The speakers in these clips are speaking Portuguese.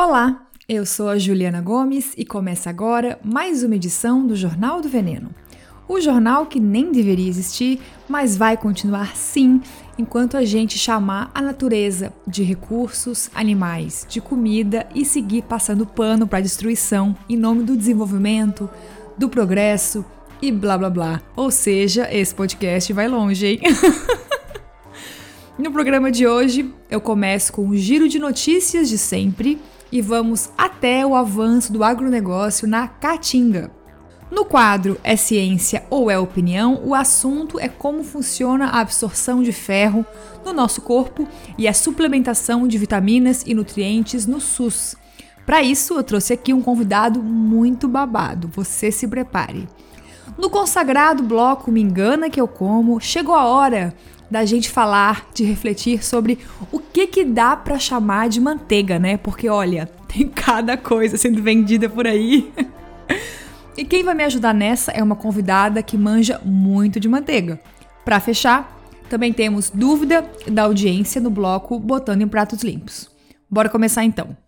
Olá, eu sou a Juliana Gomes e começa agora mais uma edição do Jornal do Veneno. O jornal que nem deveria existir, mas vai continuar sim, enquanto a gente chamar a natureza de recursos, animais, de comida e seguir passando pano para a destruição em nome do desenvolvimento, do progresso e blá blá blá. Ou seja, esse podcast vai longe, hein? no programa de hoje, eu começo com um giro de notícias de sempre e vamos até o avanço do agronegócio na Caatinga. No quadro É Ciência ou é Opinião, o assunto é como funciona a absorção de ferro no nosso corpo e a suplementação de vitaminas e nutrientes no SUS. Para isso, eu trouxe aqui um convidado muito babado, você se prepare. No consagrado bloco Me Engana Que Eu Como, chegou a hora da gente falar, de refletir sobre o que que dá para chamar de manteiga, né? Porque olha, tem cada coisa sendo vendida por aí. e quem vai me ajudar nessa é uma convidada que manja muito de manteiga. Para fechar, também temos dúvida da audiência no bloco Botando em Pratos Limpos. Bora começar então.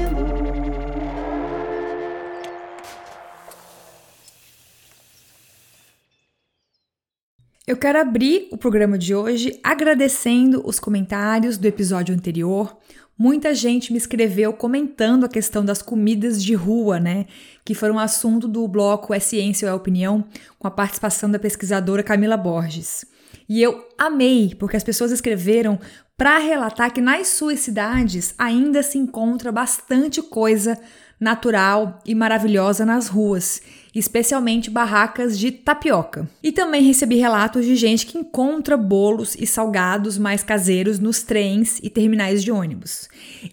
Eu quero abrir o programa de hoje agradecendo os comentários do episódio anterior. Muita gente me escreveu comentando a questão das comidas de rua, né? Que foram assunto do bloco É Ciência ou é Opinião, com a participação da pesquisadora Camila Borges. E eu amei, porque as pessoas escreveram para relatar que nas suas cidades ainda se encontra bastante coisa natural e maravilhosa nas ruas, especialmente barracas de tapioca. E também recebi relatos de gente que encontra bolos e salgados mais caseiros nos trens e terminais de ônibus.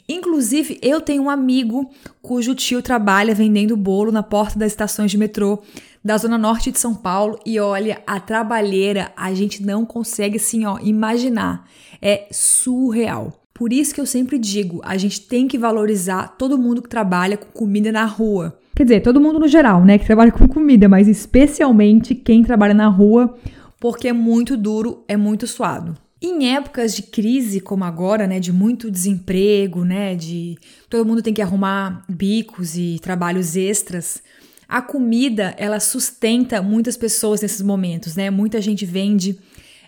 Inclusive, eu tenho um amigo cujo tio trabalha vendendo bolo na porta das estações de metrô da zona norte de São Paulo e olha, a trabalheira a gente não consegue assim, ó, imaginar. É surreal. Por isso que eu sempre digo, a gente tem que valorizar todo mundo que trabalha com comida na rua. Quer dizer, todo mundo no geral, né, que trabalha com comida, mas especialmente quem trabalha na rua, porque é muito duro, é muito suado. Em épocas de crise como agora, né, de muito desemprego, né, de todo mundo tem que arrumar bicos e trabalhos extras, a comida ela sustenta muitas pessoas nesses momentos, né? Muita gente vende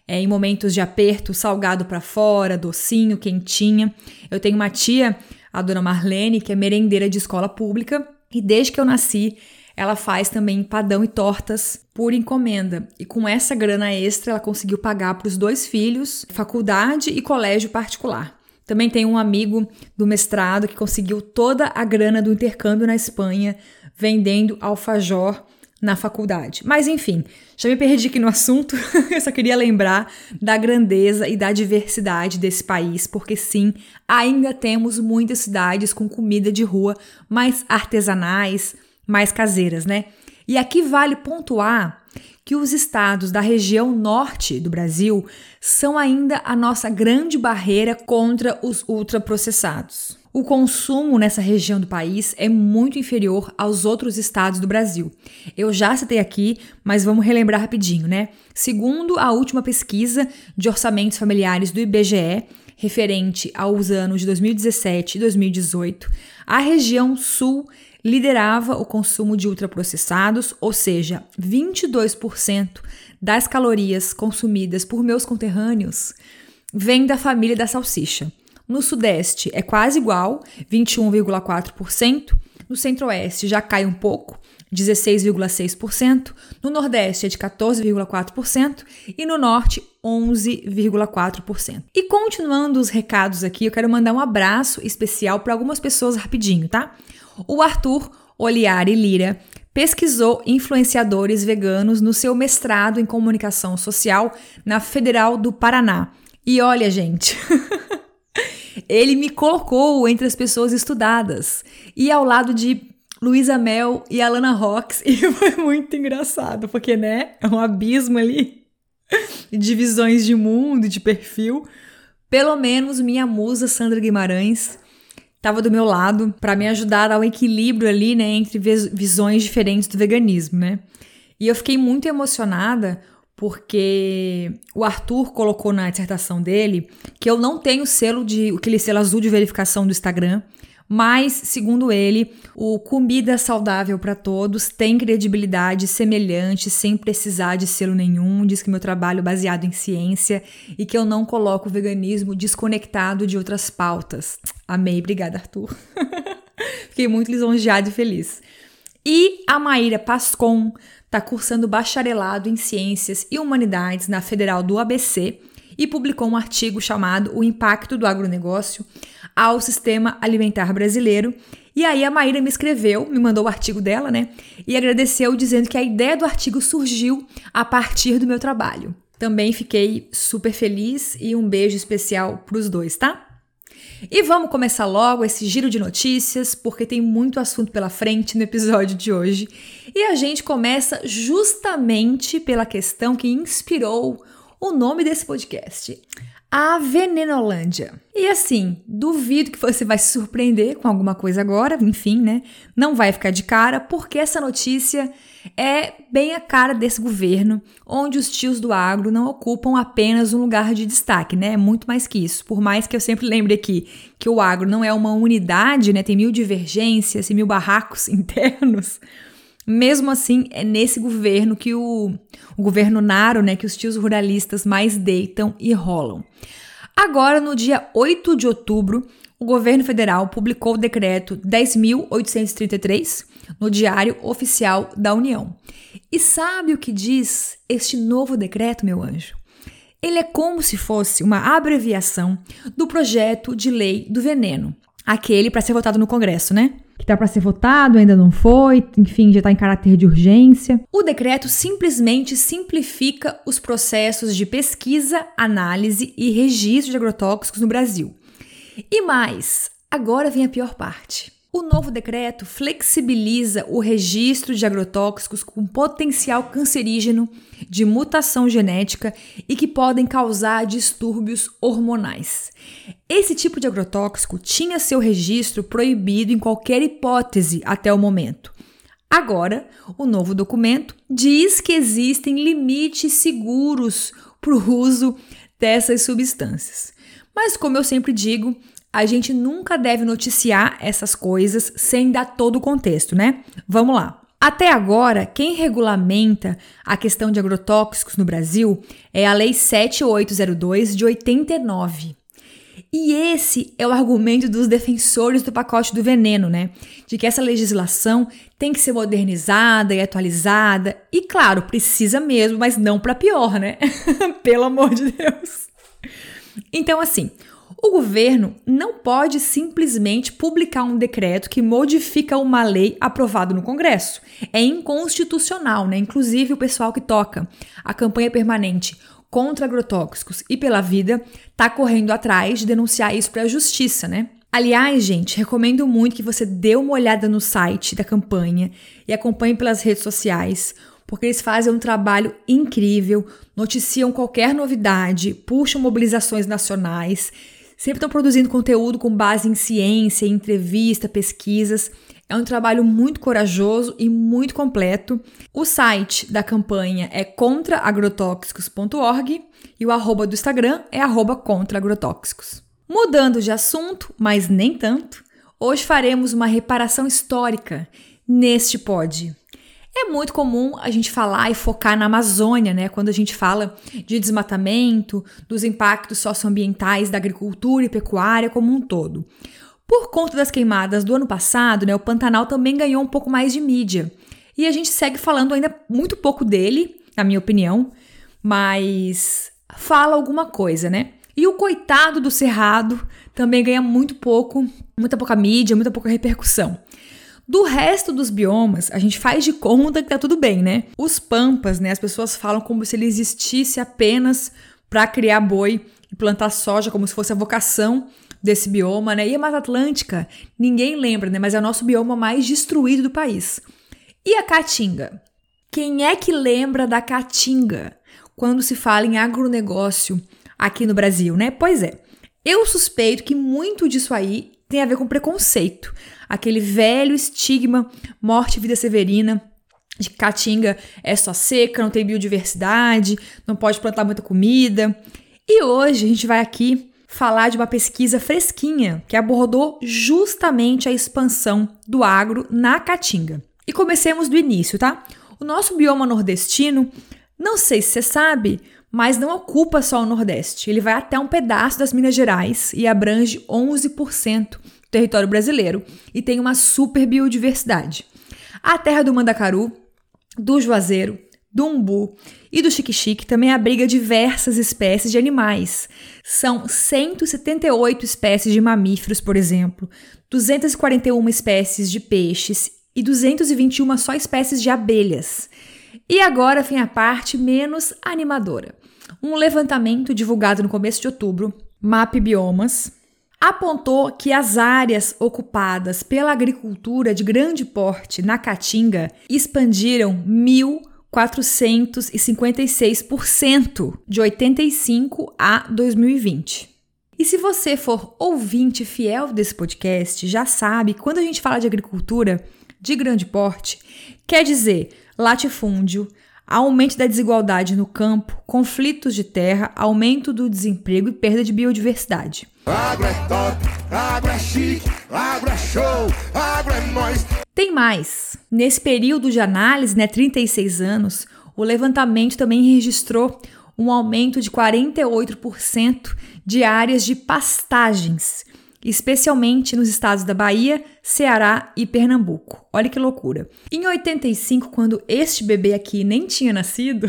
é, em momentos de aperto, salgado para fora, docinho, quentinha. Eu tenho uma tia, a dona Marlene, que é merendeira de escola pública, e desde que eu nasci, ela faz também padão e tortas por encomenda. E com essa grana extra, ela conseguiu pagar para os dois filhos faculdade e colégio particular. Também tem um amigo do mestrado que conseguiu toda a grana do intercâmbio na Espanha vendendo alfajor na faculdade. Mas enfim, já me perdi aqui no assunto, eu só queria lembrar da grandeza e da diversidade desse país, porque sim, ainda temos muitas cidades com comida de rua mais artesanais, mais caseiras, né? E aqui vale pontuar que os estados da região norte do Brasil são ainda a nossa grande barreira contra os ultraprocessados. O consumo nessa região do país é muito inferior aos outros estados do Brasil. Eu já citei aqui, mas vamos relembrar rapidinho, né? Segundo a última pesquisa de orçamentos familiares do IBGE, referente aos anos de 2017 e 2018, a região sul liderava o consumo de ultraprocessados, ou seja, 22% das calorias consumidas por meus conterrâneos vem da família da salsicha. No Sudeste é quase igual, 21,4%. No Centro-Oeste já cai um pouco, 16,6%. No Nordeste é de 14,4% e no Norte 11,4%. E continuando os recados aqui, eu quero mandar um abraço especial para algumas pessoas rapidinho, tá? O Arthur Oliari Lira pesquisou influenciadores veganos no seu mestrado em comunicação social na Federal do Paraná. E olha, gente, Ele me colocou entre as pessoas estudadas e ao lado de Luísa Mel e Alana Rox. E foi muito engraçado, porque, né, é um abismo ali de visões de mundo, de perfil. Pelo menos minha musa Sandra Guimarães estava do meu lado para me ajudar a dar um equilíbrio ali, né, entre visões diferentes do veganismo, né? E eu fiquei muito emocionada porque o Arthur colocou na dissertação dele que eu não tenho selo de aquele selo azul de verificação do Instagram, mas, segundo ele, o Comida Saudável para Todos tem credibilidade semelhante, sem precisar de selo nenhum. Diz que meu trabalho é baseado em ciência e que eu não coloco o veganismo desconectado de outras pautas. Amei, obrigada, Arthur. Fiquei muito lisonjeado e feliz. E a Maíra Pascon está cursando bacharelado em Ciências e Humanidades na Federal do ABC e publicou um artigo chamado O Impacto do Agronegócio ao Sistema Alimentar Brasileiro. E aí a Maíra me escreveu, me mandou o artigo dela, né? E agradeceu dizendo que a ideia do artigo surgiu a partir do meu trabalho. Também fiquei super feliz e um beijo especial para os dois, tá? E vamos começar logo esse giro de notícias, porque tem muito assunto pela frente no episódio de hoje. E a gente começa justamente pela questão que inspirou o nome desse podcast a Venenolândia. E assim, duvido que você vai se surpreender com alguma coisa agora, enfim, né? Não vai ficar de cara, porque essa notícia é bem a cara desse governo, onde os tios do agro não ocupam apenas um lugar de destaque, né? É muito mais que isso. Por mais que eu sempre lembre aqui que o agro não é uma unidade, né? Tem mil divergências e mil barracos internos. Mesmo assim, é nesse governo que o, o governo Naro, né, que os tios ruralistas mais deitam e rolam. Agora, no dia 8 de outubro, o governo federal publicou o decreto 10.833 no Diário Oficial da União. E sabe o que diz este novo decreto, meu anjo? Ele é como se fosse uma abreviação do projeto de lei do veneno, aquele para ser votado no Congresso, né? que está para ser votado, ainda não foi, enfim, já está em caráter de urgência. O decreto simplesmente simplifica os processos de pesquisa, análise e registro de agrotóxicos no Brasil. E mais, agora vem a pior parte. O novo decreto flexibiliza o registro de agrotóxicos com potencial cancerígeno, de mutação genética e que podem causar distúrbios hormonais. Esse tipo de agrotóxico tinha seu registro proibido em qualquer hipótese até o momento. Agora, o novo documento diz que existem limites seguros para o uso dessas substâncias. Mas, como eu sempre digo, a gente nunca deve noticiar essas coisas sem dar todo o contexto, né? Vamos lá. Até agora, quem regulamenta a questão de agrotóxicos no Brasil é a Lei 7802 de 89. E esse é o argumento dos defensores do pacote do veneno, né? De que essa legislação tem que ser modernizada e atualizada. E claro, precisa mesmo, mas não para pior, né? Pelo amor de Deus. Então, assim, o governo não pode simplesmente publicar um decreto que modifica uma lei aprovada no Congresso. É inconstitucional, né? Inclusive o pessoal que toca a campanha permanente contra agrotóxicos e pela vida tá correndo atrás de denunciar isso para a justiça, né? Aliás, gente, recomendo muito que você dê uma olhada no site da campanha e acompanhe pelas redes sociais, porque eles fazem um trabalho incrível, noticiam qualquer novidade, puxam mobilizações nacionais sempre estão produzindo conteúdo com base em ciência, entrevista, pesquisas. É um trabalho muito corajoso e muito completo. O site da campanha é contraagrotóxicos.org e o arroba do Instagram é arroba contraagrotóxicos. Mudando de assunto, mas nem tanto, hoje faremos uma reparação histórica neste pod. É muito comum a gente falar e focar na Amazônia, né? Quando a gente fala de desmatamento, dos impactos socioambientais da agricultura e pecuária como um todo. Por conta das queimadas do ano passado, né, o Pantanal também ganhou um pouco mais de mídia. E a gente segue falando ainda muito pouco dele, na minha opinião, mas fala alguma coisa, né? E o coitado do Cerrado também ganha muito pouco, muita pouca mídia, muita pouca repercussão. Do resto dos biomas, a gente faz de conta que tá tudo bem, né? Os pampas, né? As pessoas falam como se ele existisse apenas para criar boi e plantar soja, como se fosse a vocação desse bioma, né? E a Mata Atlântica, ninguém lembra, né? Mas é o nosso bioma mais destruído do país. E a Caatinga? Quem é que lembra da Caatinga quando se fala em agronegócio aqui no Brasil, né? Pois é. Eu suspeito que muito disso aí tem a ver com preconceito. Aquele velho estigma morte vida severina de que Caatinga é só seca, não tem biodiversidade, não pode plantar muita comida. E hoje a gente vai aqui falar de uma pesquisa fresquinha que abordou justamente a expansão do agro na Caatinga. E comecemos do início, tá? O nosso bioma nordestino, não sei se você sabe, mas não ocupa só o Nordeste. Ele vai até um pedaço das Minas Gerais e abrange 11% do território brasileiro e tem uma super biodiversidade. A terra do Mandacaru, do Juazeiro, do Umbu e do Xique-Xique também abriga diversas espécies de animais. São 178 espécies de mamíferos, por exemplo, 241 espécies de peixes e 221 só espécies de abelhas. E agora vem a parte menos animadora. Um levantamento divulgado no começo de outubro, MAP Biomas, apontou que as áreas ocupadas pela agricultura de grande porte na Caatinga expandiram 1.456% de 85 a 2020. E se você for ouvinte fiel desse podcast, já sabe quando a gente fala de agricultura de grande porte, quer dizer latifúndio, aumento da desigualdade no campo, conflitos de terra, aumento do desemprego e perda de biodiversidade. Agro é top, agro é chique, agro é show, agro é nós. Tem mais. Nesse período de análise, né, 36 anos, o levantamento também registrou um aumento de 48% de áreas de pastagens, especialmente nos estados da Bahia, Ceará e Pernambuco. Olha que loucura. Em 85, quando este bebê aqui nem tinha nascido,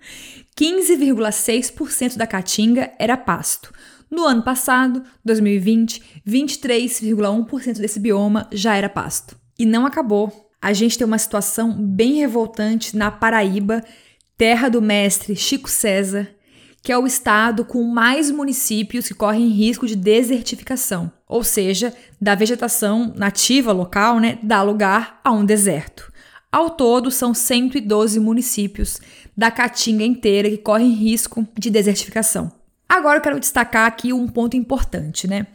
15,6% da caatinga era pasto. No ano passado, 2020, 23,1% desse bioma já era pasto. E não acabou. A gente tem uma situação bem revoltante na Paraíba, terra do mestre Chico César, que é o estado com mais municípios que correm risco de desertificação, ou seja, da vegetação nativa local, né, dá lugar a um deserto. Ao todo, são 112 municípios da Caatinga inteira que correm risco de desertificação. Agora eu quero destacar aqui um ponto importante, né?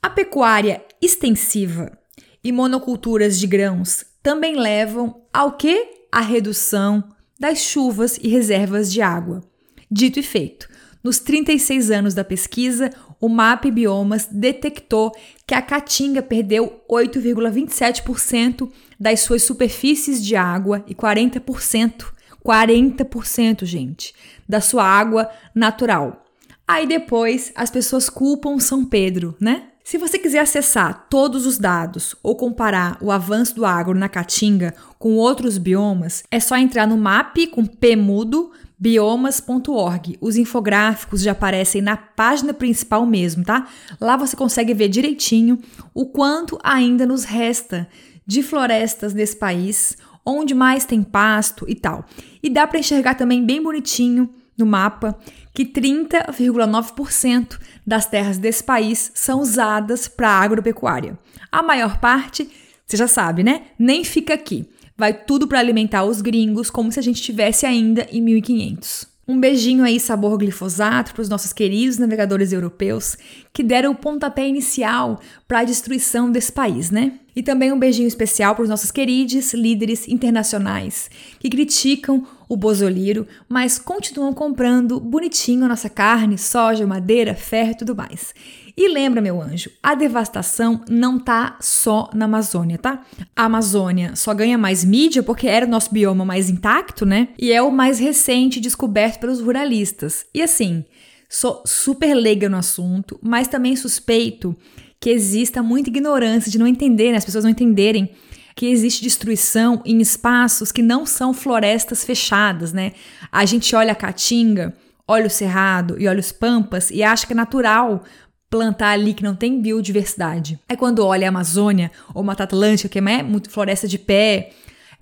A pecuária extensiva e monoculturas de grãos também levam ao que? A redução das chuvas e reservas de água. Dito e feito, nos 36 anos da pesquisa, o MAP Biomas detectou que a Caatinga perdeu 8,27% das suas superfícies de água e 40%, 40%, gente, da sua água natural. Aí depois as pessoas culpam São Pedro, né? Se você quiser acessar todos os dados ou comparar o avanço do agro na Caatinga com outros biomas, é só entrar no MAP com P mudo biomas.org. Os infográficos já aparecem na página principal mesmo, tá? Lá você consegue ver direitinho o quanto ainda nos resta de florestas nesse país, onde mais tem pasto e tal. E dá para enxergar também bem bonitinho no mapa que 30,9% das terras desse país são usadas para agropecuária. A maior parte, você já sabe, né? Nem fica aqui. Vai tudo para alimentar os gringos, como se a gente estivesse ainda em 1500. Um beijinho aí, sabor glifosato, para os nossos queridos navegadores europeus que deram o pontapé inicial para a destruição desse país, né? E também um beijinho especial para os nossos queridos líderes internacionais que criticam o bozoliro, mas continuam comprando bonitinho a nossa carne, soja, madeira, ferro e tudo mais. E lembra, meu anjo, a devastação não tá só na Amazônia, tá? A Amazônia só ganha mais mídia porque era o nosso bioma mais intacto, né? E é o mais recente descoberto pelos ruralistas. E assim, sou super leiga no assunto, mas também suspeito que exista muita ignorância de não entender, né? as pessoas não entenderem que existe destruição em espaços que não são florestas fechadas, né? A gente olha a caatinga, olha o cerrado e olha os pampas e acha que é natural plantar ali que não tem biodiversidade. É quando olha a Amazônia ou Mata Atlântica, que é muito floresta de pé.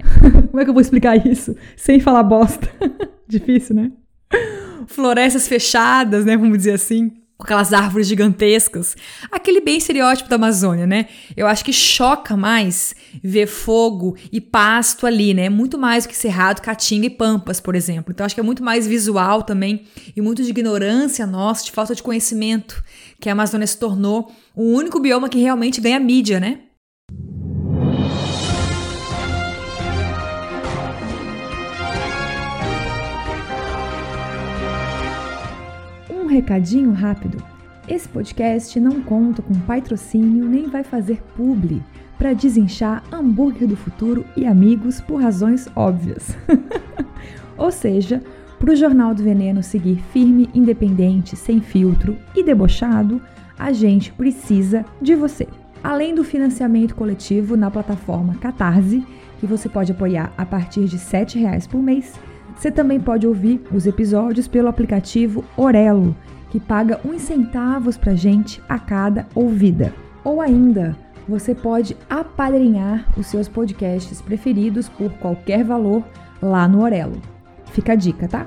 Como é que eu vou explicar isso sem falar bosta? Difícil, né? Florestas fechadas, né? Vamos dizer assim. Com aquelas árvores gigantescas. Aquele bem estereótipo da Amazônia, né? Eu acho que choca mais ver fogo e pasto ali, né? Muito mais do que cerrado, caatinga e pampas, por exemplo. Então acho que é muito mais visual também e muito de ignorância nossa, de falta de conhecimento, que a Amazônia se tornou o único bioma que realmente ganha mídia, né? Recadinho rápido. Esse podcast não conta com patrocínio nem vai fazer publi para desinchar hambúrguer do futuro e amigos por razões óbvias. Ou seja, para o Jornal do Veneno seguir firme, independente, sem filtro e debochado, a gente precisa de você. Além do financiamento coletivo na plataforma Catarse, que você pode apoiar a partir de R$ 7,00 por mês, você também pode ouvir os episódios pelo aplicativo Orelo, que paga uns centavos pra gente a cada ouvida. Ou ainda, você pode apadrinhar os seus podcasts preferidos por qualquer valor lá no Orelo. Fica a dica, tá?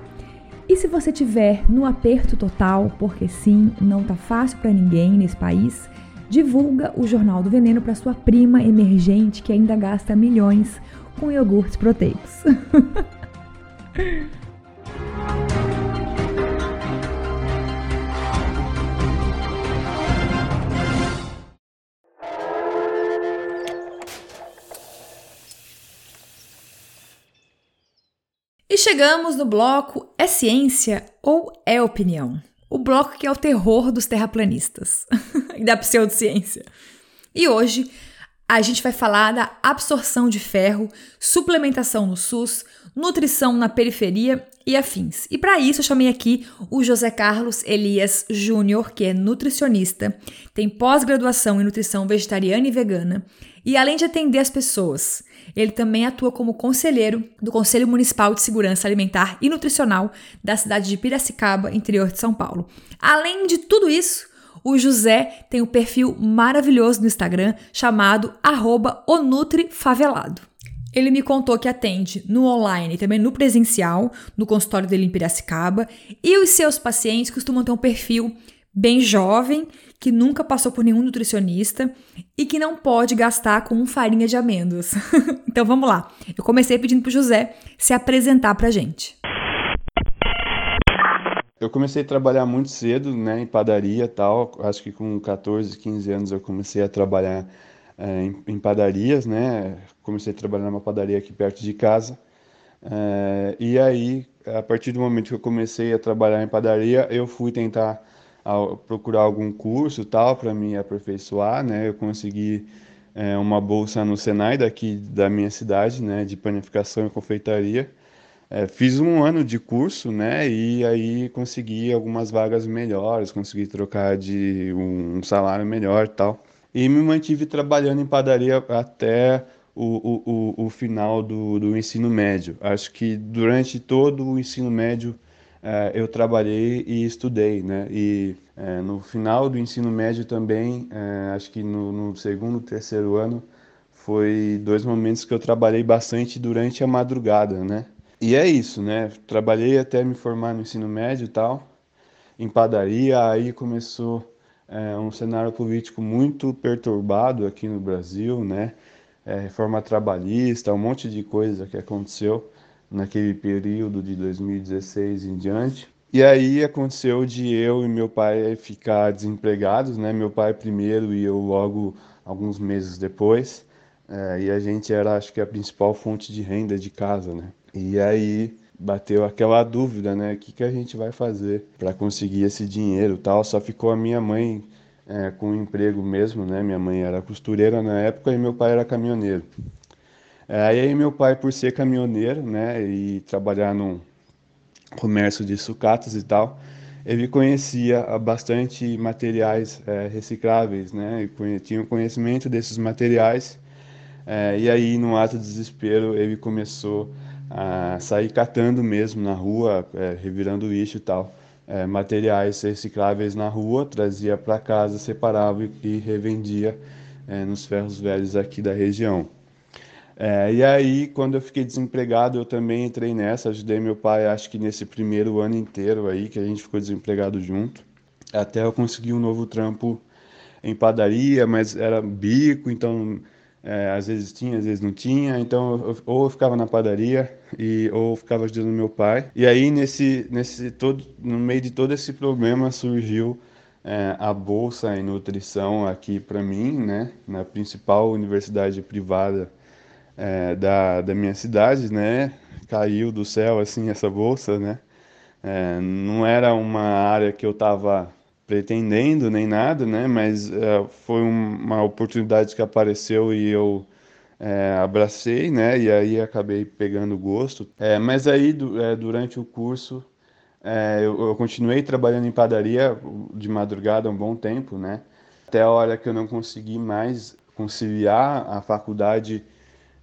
E se você tiver no aperto total, porque sim, não tá fácil para ninguém nesse país, divulga o Jornal do Veneno para sua prima emergente que ainda gasta milhões com iogurtes proteicos. E chegamos no bloco É Ciência ou É Opinião? O bloco que é o terror dos terraplanistas e da pseudociência. E hoje a gente vai falar da absorção de ferro, suplementação no SUS, nutrição na periferia e afins. E para isso eu chamei aqui o José Carlos Elias Júnior, que é nutricionista, tem pós-graduação em nutrição vegetariana e vegana, e além de atender as pessoas, ele também atua como conselheiro do Conselho Municipal de Segurança Alimentar e Nutricional da cidade de Piracicaba, interior de São Paulo. Além de tudo isso, o José tem um perfil maravilhoso no Instagram chamado @onutrifavelado. Ele me contou que atende no online e também no presencial, no consultório dele em Piracicaba, e os seus pacientes costumam ter um perfil bem jovem, que nunca passou por nenhum nutricionista e que não pode gastar com farinha de amêndoas. então vamos lá. Eu comecei pedindo pro José se apresentar pra gente. Eu comecei a trabalhar muito cedo, né, em padaria tal. Acho que com 14, 15 anos eu comecei a trabalhar é, em, em, padarias, né? Comecei a trabalhar numa padaria aqui perto de casa. É, e aí, a partir do momento que eu comecei a trabalhar em padaria, eu fui tentar a, procurar algum curso tal para me aperfeiçoar, né? Eu consegui é, uma bolsa no Senai daqui da minha cidade, né? De panificação e confeitaria. É, fiz um ano de curso, né? E aí consegui algumas vagas melhores, consegui trocar de um salário melhor e tal. E me mantive trabalhando em padaria até o, o, o final do, do ensino médio. Acho que durante todo o ensino médio é, eu trabalhei e estudei, né? E é, no final do ensino médio também, é, acho que no, no segundo, terceiro ano, foi dois momentos que eu trabalhei bastante durante a madrugada, né? E é isso, né? Trabalhei até me formar no ensino médio e tal, em padaria, aí começou é, um cenário político muito perturbado aqui no Brasil, né? É, reforma trabalhista, um monte de coisa que aconteceu naquele período de 2016 em diante. E aí aconteceu de eu e meu pai ficar desempregados, né? Meu pai primeiro e eu logo alguns meses depois. É, e a gente era, acho que, a principal fonte de renda de casa, né? E aí bateu aquela dúvida, né? O que, que a gente vai fazer para conseguir esse dinheiro tal? Só ficou a minha mãe é, com emprego mesmo, né? Minha mãe era costureira na época e meu pai era caminhoneiro. É, aí meu pai, por ser caminhoneiro, né? E trabalhar num comércio de sucatas e tal, ele conhecia bastante materiais é, recicláveis, né? E tinha conhecimento desses materiais. É, e aí, no ato de desespero, ele começou a sair catando mesmo na rua, é, revirando lixo e tal, é, materiais recicláveis na rua, trazia para casa, separava e, revendia é, nos ferros velhos aqui da região. É, e aí, quando eu fiquei desempregado, eu também entrei nessa, ajudei meu pai, acho que nesse primeiro ano inteiro aí, que a gente ficou desempregado junto. até eu conseguir um novo trampo em padaria, mas era bico, então é, às vezes tinha, às vezes não tinha, então eu, ou eu ficava na padaria e ou eu ficava ajudando meu pai. E aí nesse nesse todo no meio de todo esse problema surgiu é, a bolsa em nutrição aqui para mim, né, na principal universidade privada é, da, da minha cidade, né, caiu do céu assim essa bolsa, né, é, não era uma área que eu estava pretendendo nem nada, né, mas é, foi uma oportunidade que apareceu e eu é, abracei, né, e aí acabei pegando gosto. É, mas aí é, durante o curso é, eu, eu, continuei trabalhando em padaria de madrugada um bom tempo, né? Até a hora que eu não consegui mais conciliar a faculdade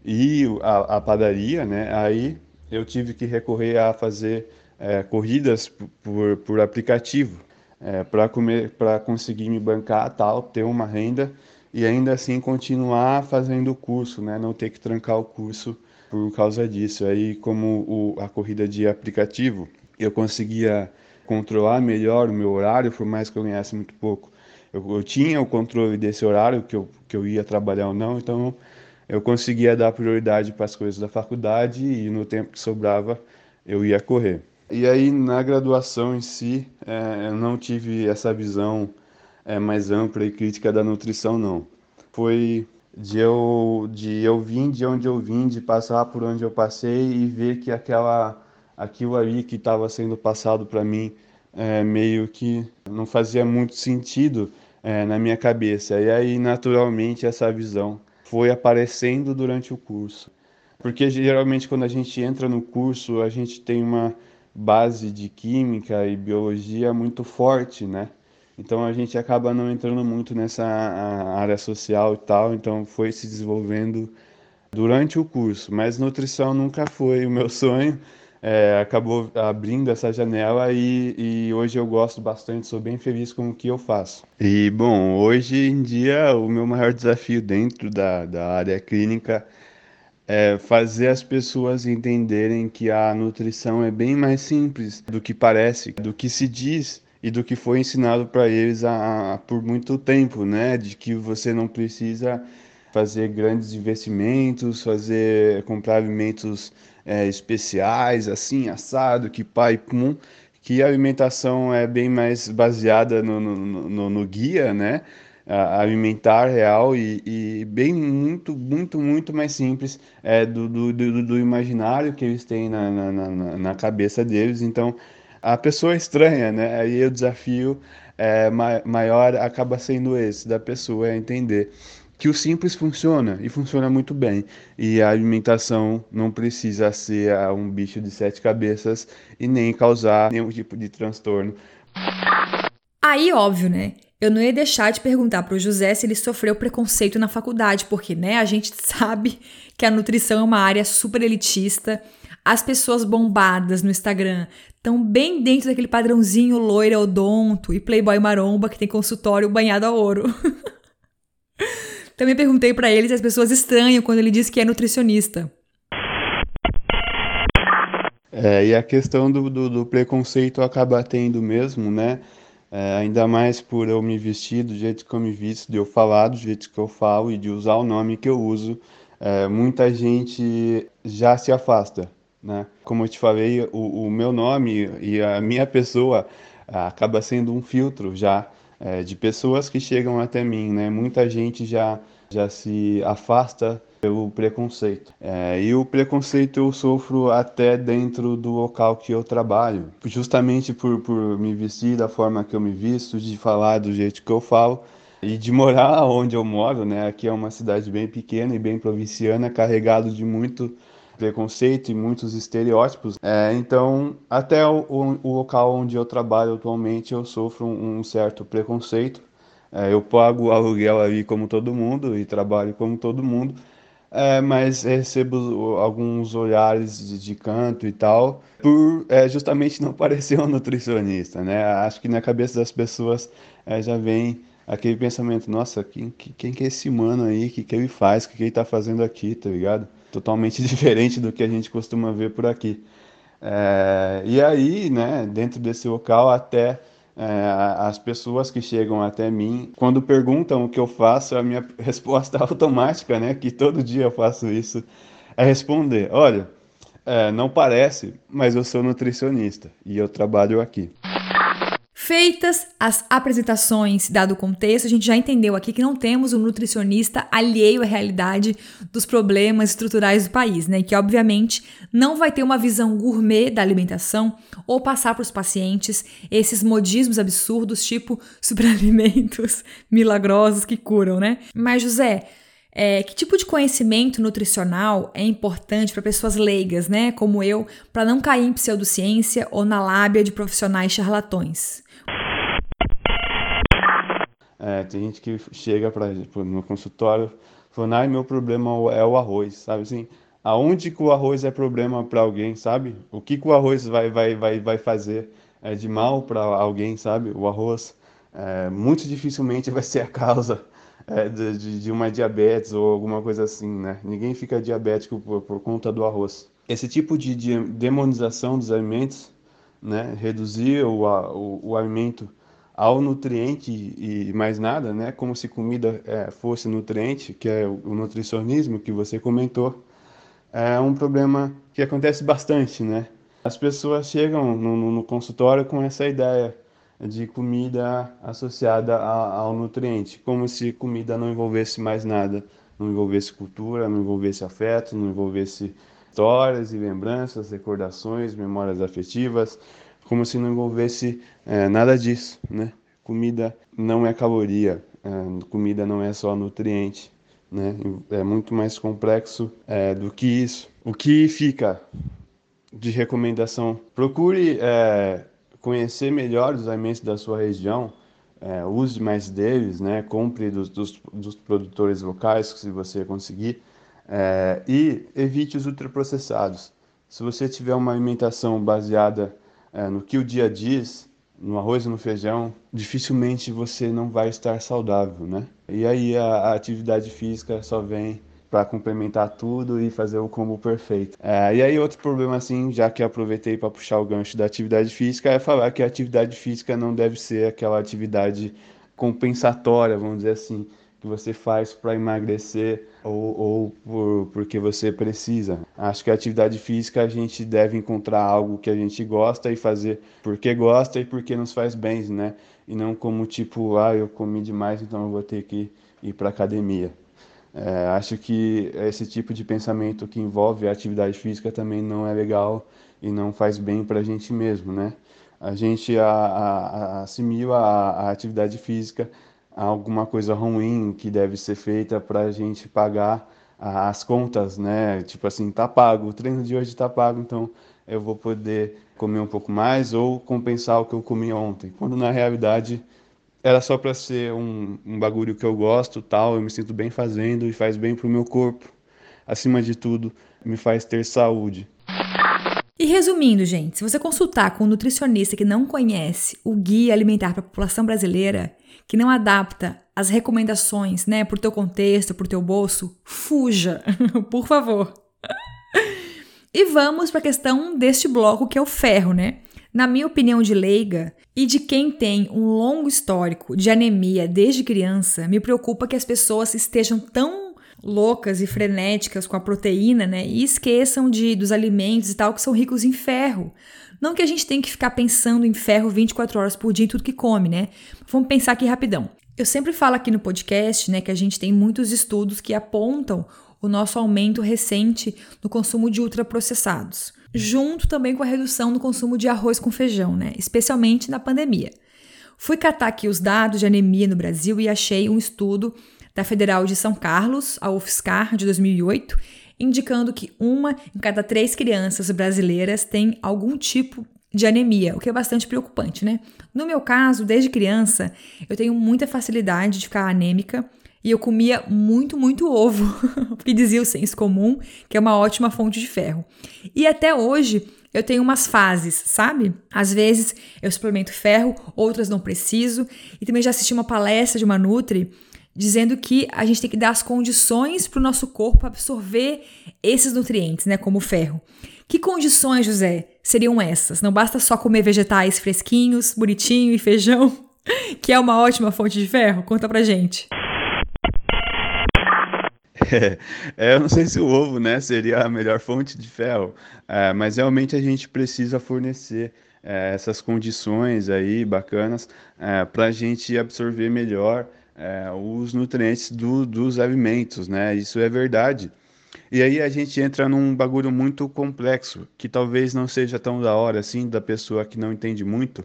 e a, a padaria, né? Aí eu tive que recorrer a fazer é, corridas por, por aplicativo é, para conseguir me bancar tal, ter uma renda e ainda assim continuar fazendo o curso, né? Não ter que trancar o curso por causa disso. Aí como o, a corrida de aplicativo eu conseguia controlar melhor o meu horário, por mais que eu ganhasse muito pouco. Eu, eu, tinha o controle desse horário, que eu, que eu ia trabalhar ou não, então eu conseguia dar prioridade para as coisas da faculdade e no tempo que sobrava eu ia correr. E aí na graduação em si, é, eu não tive essa visão é, mais ampla e crítica da nutrição, não. Foi de eu, de eu vir de onde eu vim, de passar por onde eu passei e ver que aquela aquilo ali que estava sendo passado para mim é, meio que não fazia muito sentido é, na minha cabeça. E aí, naturalmente, essa visão foi aparecendo durante o curso. Porque geralmente, quando a gente entra no curso, a gente tem uma base de química e biologia muito forte, né? Então a gente acaba não entrando muito nessa área social e tal, então foi se desenvolvendo durante o curso. Mas nutrição nunca foi o meu sonho é, acabou abrindo essa janela e, e, hoje eu gosto bastante, sou bem feliz com o que eu faço. E bom, hoje em dia o meu maior desafio dentro da, da área clínica é fazer as pessoas entenderem que a nutrição é bem mais simples do que parece, do que se diz e do que foi ensinado para eles a, por muito tempo, né? De que você não precisa fazer grandes investimentos, fazer comprar alimentos é, especiais, assim, assado, que pai, pum, que a alimentação é bem mais baseada no, no, no, no guia, né? Alimentar real e, e, bem muito, muito, muito mais simples é, do, do, do, do imaginário que eles têm na, na, na, na, cabeça deles. Então, a pessoa é estranha, né? Aí o desafio é, maior acaba sendo esse, da pessoa é entender que o simples funciona e funciona muito bem. E a alimentação não precisa ser um bicho de sete cabeças e nem causar nenhum tipo de transtorno. Aí, óbvio, né? Eu não ia deixar de perguntar para o José se ele sofreu preconceito na faculdade, porque, né, a gente sabe que a nutrição é uma área super elitista. As pessoas bombadas no Instagram estão bem dentro daquele padrãozinho loira odonto e playboy maromba que tem consultório banhado a ouro. Também perguntei para ele se as pessoas estranham quando ele diz que é nutricionista. É, e a questão do, do, do, preconceito acaba tendo mesmo, né? É, ainda mais por eu me vestir do jeito que eu me visto, de eu falar do jeito que eu falo e de usar o nome que eu uso, é, muita gente já se afasta, né? Como eu te falei, o, o meu nome e a minha pessoa acaba sendo um filtro já é, de pessoas que chegam até mim, né? Muita gente já, já se afasta pelo preconceito. É, e o preconceito eu sofro até dentro do local que eu trabalho, justamente por, por me vestir da forma que eu me visto, de falar do jeito que eu falo e de morar onde eu moro, né? Aqui é uma cidade bem pequena e bem provinciana, carregado de muito preconceito e muitos estereótipos. É, então, até o, o, local onde eu trabalho atualmente, eu sofro um, um certo preconceito. É, eu pago aluguel ali como todo mundo e trabalho como todo mundo, é, mas recebo alguns olhares de, de, canto e tal, por é, justamente não parecer um nutricionista, né? Acho que na cabeça das pessoas é, já vem aquele pensamento, nossa, quem, quem que é esse mano aí, o que, que ele faz, o que, que ele tá fazendo aqui, tá ligado? totalmente diferente do que a gente costuma ver por aqui. É, e aí, né, dentro desse local, até é, as pessoas que chegam até mim, quando perguntam o que eu faço, a minha resposta automática, né, que todo dia eu faço isso, é responder: olha, é, não parece, mas eu sou nutricionista e eu trabalho aqui. Feitas as apresentações, dado o contexto, a gente já entendeu aqui que não temos um nutricionista alheio à realidade dos problemas estruturais do país, né? Que obviamente não vai ter uma visão gourmet da alimentação ou passar para os pacientes esses modismos absurdos, tipo superalimentos milagrosos que curam, né? Mas, José, é, que tipo de conhecimento nutricional é importante para pessoas leigas, né, como eu, para não cair em pseudociência ou na lábia de profissionais charlatões? É, tem gente que chega para no consultório falando, ai, meu problema é o arroz, sabe assim? Aonde que o arroz é problema para alguém, sabe? O que que o arroz vai, vai, vai, vai fazer é, de mal para alguém, sabe? O arroz é, muito dificilmente vai ser a causa é, de, de, uma diabetes ou alguma coisa assim, né? Ninguém fica diabético por, por conta do arroz. Esse tipo de, de demonização dos alimentos, né? Reduzir o, o, o alimento ao nutriente e mais nada, né? Como se comida é, fosse nutriente, que é o nutricionismo que você comentou, é um problema que acontece bastante, né? As pessoas chegam no, no consultório com essa ideia de comida associada a, ao nutriente, como se comida não envolvesse mais nada, não envolvesse cultura, não envolvesse afeto, não envolvesse histórias e lembranças, recordações, memórias afetivas, como se não envolvesse é, nada disso, né? Comida não é caloria, é, comida não é só nutriente, né? É muito mais complexo é, do que isso. O que fica de recomendação? Procure é, conhecer melhor os alimentos da sua região, é, use mais deles, né? Compre dos, dos, dos produtores locais, se você conseguir, é, e evite os ultraprocessados. Se você tiver uma alimentação baseada é, no que o dia diz, no arroz e no feijão, dificilmente você não vai estar saudável, né? E aí a, a atividade física só vem para complementar tudo e fazer o combo perfeito. É, e aí outro problema assim, já que aproveitei para puxar o gancho da atividade física, é falar que a atividade física não deve ser aquela atividade compensatória, vamos dizer assim, que você faz para emagrecer ou, ou por, porque você precisa. Acho que a atividade física a gente deve encontrar algo que a gente gosta e fazer porque gosta e porque nos faz bem, né? E não como tipo, ah, eu comi demais, então eu vou ter que ir para academia. É, acho que esse tipo de pensamento que envolve a atividade física também não é legal e não faz bem para a gente mesmo, né? A gente a, a, assimila a, a atividade física alguma coisa ruim que deve ser feita para a gente pagar as contas, né? Tipo assim, tá pago, o treino de hoje tá pago, então eu vou poder comer um pouco mais ou compensar o que eu comi ontem. Quando na realidade era só para ser um, um bagulho que eu gosto, tal, eu me sinto bem fazendo e faz bem pro meu corpo. Acima de tudo, me faz ter saúde. E resumindo, gente, se você consultar com um nutricionista que não conhece o guia alimentar para a população brasileira, que não adapta as recomendações, né, por teu contexto, por teu bolso, fuja, por favor. e vamos para a questão deste bloco que é o ferro, né? Na minha opinião de leiga e de quem tem um longo histórico de anemia desde criança, me preocupa que as pessoas estejam tão loucas e frenéticas com a proteína, né? E esqueçam de dos alimentos e tal que são ricos em ferro. Não que a gente tenha que ficar pensando em ferro 24 horas por dia em tudo que come, né? Vamos pensar aqui rapidão. Eu sempre falo aqui no podcast, né, que a gente tem muitos estudos que apontam o nosso aumento recente no consumo de ultraprocessados, junto também com a redução no consumo de arroz com feijão, né, especialmente na pandemia. Fui catar aqui os dados de anemia no Brasil e achei um estudo da Federal de São Carlos, a UFSCar, de 2008, indicando que uma em cada três crianças brasileiras tem algum tipo de anemia, o que é bastante preocupante, né? No meu caso, desde criança, eu tenho muita facilidade de ficar anêmica e eu comia muito, muito ovo, porque dizia o senso comum que é uma ótima fonte de ferro. E até hoje eu tenho umas fases, sabe? Às vezes eu suplemento ferro, outras não preciso. E também já assisti uma palestra de uma Nutri dizendo que a gente tem que dar as condições para o nosso corpo absorver esses nutrientes, né, como o ferro. Que condições, José, seriam essas? Não basta só comer vegetais fresquinhos, bonitinho e feijão, que é uma ótima fonte de ferro? Conta pra gente. É, eu não sei se o ovo, né, seria a melhor fonte de ferro, é, mas realmente a gente precisa fornecer é, essas condições aí bacanas é, para a gente absorver melhor é, os nutrientes do, dos alimentos, né? Isso é verdade. E aí a gente entra num bagulho muito complexo, que talvez não seja tão da hora assim, da pessoa que não entende muito,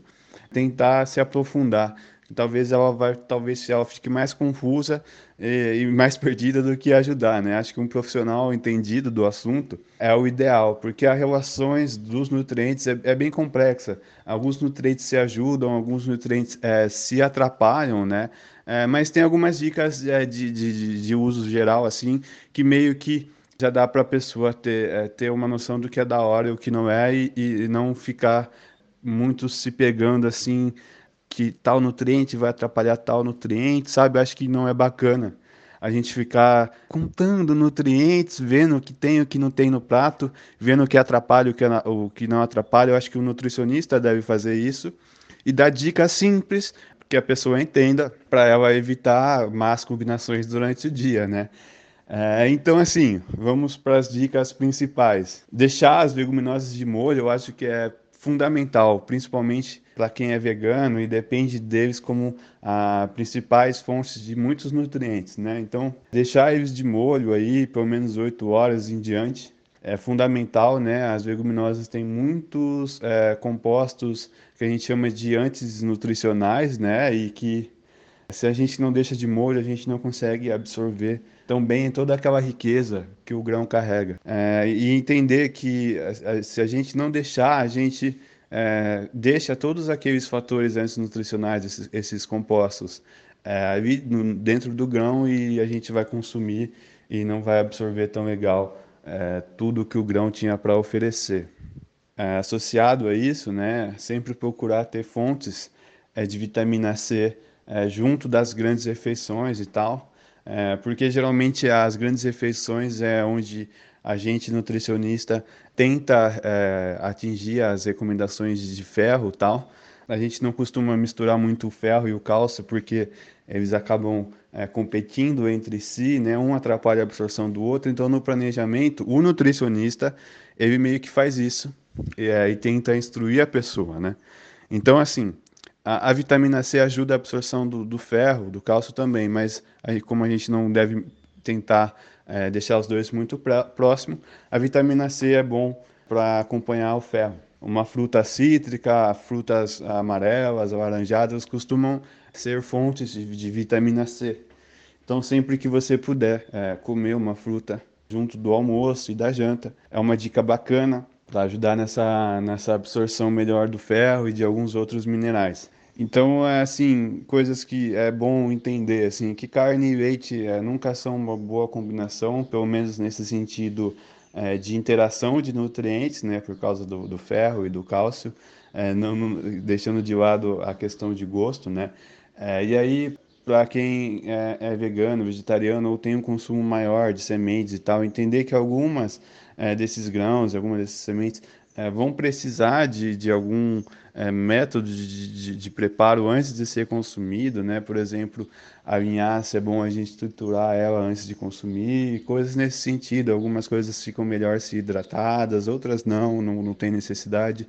tentar se aprofundar talvez ela vai, talvez ela fique mais confusa e, e, mais perdida do que ajudar, né? Acho que um profissional entendido do assunto é o ideal, porque as relações dos nutrientes é, é bem complexa. Alguns nutrientes se ajudam, alguns nutrientes é, se atrapalham, né? É, mas tem algumas dicas é, de, de, de uso geral, assim, que meio que já dá para a pessoa ter, é, ter uma noção do que é da hora e o que não é e, e não ficar muito se pegando assim que tal nutriente vai atrapalhar tal nutriente, sabe? Acho que não é bacana a gente ficar contando nutrientes, vendo o que tem e o que não tem no prato, vendo o que atrapalha o que, o que não atrapalha. Eu acho que o nutricionista deve fazer isso e dar dicas simples que a pessoa entenda para ela evitar más combinações durante o dia, né? É, então, assim, vamos para as dicas principais. Deixar as leguminosas de molho, eu acho que é fundamental, principalmente para quem é vegano e depende deles como a principais fontes de muitos nutrientes, né? Então, deixar eles de molho aí pelo menos 8 horas em diante é fundamental, né? As leguminosas têm muitos é, compostos que a gente chama de antinutricionais, né? E que se a gente não deixa de molho, a gente não consegue absorver tão bem toda aquela riqueza que o grão carrega. É, e entender que se a gente não deixar, a gente é, deixa todos aqueles fatores antinutricionais, esses, esses compostos, é, ali no, dentro do grão e a gente vai consumir e não vai absorver tão legal é, tudo que o grão tinha para oferecer. É, associado a isso, né, sempre procurar ter fontes é, de vitamina C é, junto das grandes refeições e tal, é, porque geralmente as grandes refeições é onde a gente nutricionista tenta é, atingir as recomendações de ferro tal. A gente não costuma misturar muito o ferro e o cálcio porque eles acabam é, competindo entre si, né? Um atrapalha a absorção do outro. Então, no planejamento, o nutricionista ele meio que faz isso e, é, tenta instruir a pessoa, né? Então, assim, a, a, vitamina C ajuda a absorção do, do, ferro, do cálcio também, mas aí, como a gente não deve tentar é, deixar os dois muito próximos, a vitamina C é bom para acompanhar o ferro. Uma fruta cítrica, frutas amarelas, alaranjadas costumam ser fontes de, vitamina C. Então, sempre que você puder é, comer uma fruta junto do almoço e da janta, é uma dica bacana para ajudar nessa, nessa absorção melhor do ferro e de alguns outros minerais. Então, é assim, coisas que é bom entender, assim, que carne e leite é, nunca são uma boa combinação, pelo menos nesse sentido é, de interação de nutrientes, né, por causa do, do ferro e do cálcio, é, não, não, deixando de lado a questão de gosto, né. É, e aí, para quem é, é, vegano, vegetariano ou tem um consumo maior de sementes e tal, entender que algumas é, desses grãos, algumas dessas sementes é, vão precisar de, de algum é, método de, de, de, preparo antes de ser consumido, né? Por exemplo, a linhaça é bom a gente triturar ela antes de consumir, coisas nesse sentido. Algumas coisas ficam melhor se hidratadas, outras não, não, não tem necessidade.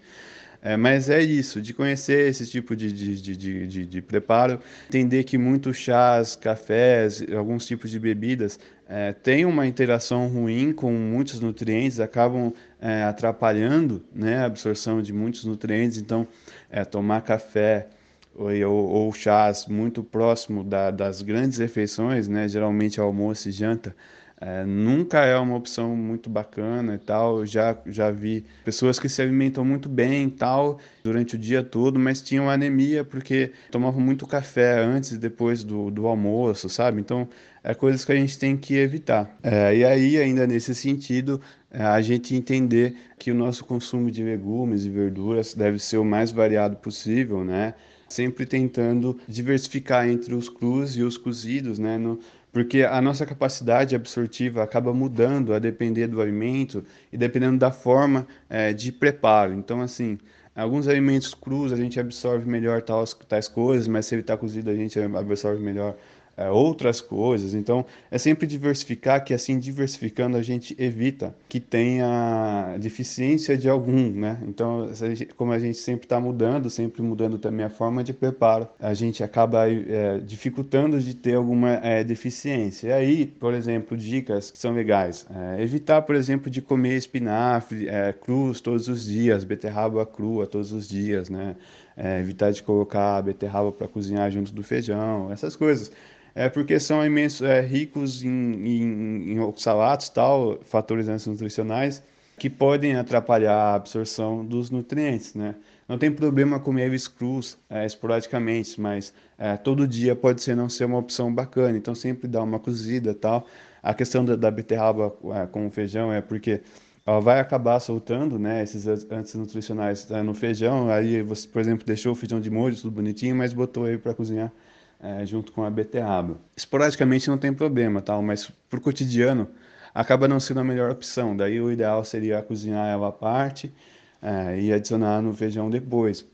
É, mas é isso, de conhecer esse tipo de, de, de, de, de preparo, entender que muitos chás, cafés, alguns tipos de bebidas é, têm uma interação ruim com muitos nutrientes, acabam é, atrapalhando né, a absorção de muitos nutrientes. Então, é, tomar café ou, ou, ou chás muito próximo da, das grandes refeições, né, geralmente almoço e janta, é, nunca é uma opção muito bacana e tal. Já, já vi pessoas que se alimentam muito bem e tal durante o dia todo, mas tinham anemia porque tomavam muito café antes e depois do, do almoço, sabe? Então, é coisas que a gente tem que evitar. É, e aí, ainda nesse sentido, é, a gente entender que o nosso consumo de legumes e verduras deve ser o mais variado possível, né? Sempre tentando diversificar entre os crus e os cozidos, né? No, porque a nossa capacidade absortiva acaba mudando a depender do alimento e dependendo da forma é, de preparo. Então, assim, alguns alimentos crus a gente absorve melhor tais, tais coisas, mas se ele está cozido a gente absorve melhor é, outras coisas. Então, é sempre diversificar, que assim, diversificando, a gente evita que tenha deficiência de algum, né? Então, como a gente sempre está mudando, sempre mudando também a forma de preparo, a gente acaba é, dificultando de ter alguma é, deficiência. E aí, por exemplo, dicas que são legais. É, evitar, por exemplo, de comer espinafre é, crus todos os dias, beterraba crua todos os dias, né? É, evitar de colocar beterraba para cozinhar junto do feijão, essas coisas é porque são alimentos é, ricos em, em, em oxalatos, tal, fatores nutricionais, que podem atrapalhar a absorção dos nutrientes, né? Não tem problema comer eles crus é, esporadicamente, mas é, todo dia pode ser não ser uma opção bacana. Então sempre dá uma cozida tal. A questão da, da beterraba é, com o feijão é porque ela vai acabar soltando, né, esses antinutricionais é, no feijão. Aí você, por exemplo, deixou o feijão de molho, tudo bonitinho, mas botou ele para cozinhar é, junto com a beterraba. Esporadicamente não tem problema, tal, mas o cotidiano acaba não sendo a melhor opção. Daí o ideal seria cozinhar ela à parte é, e adicionar no feijão depois.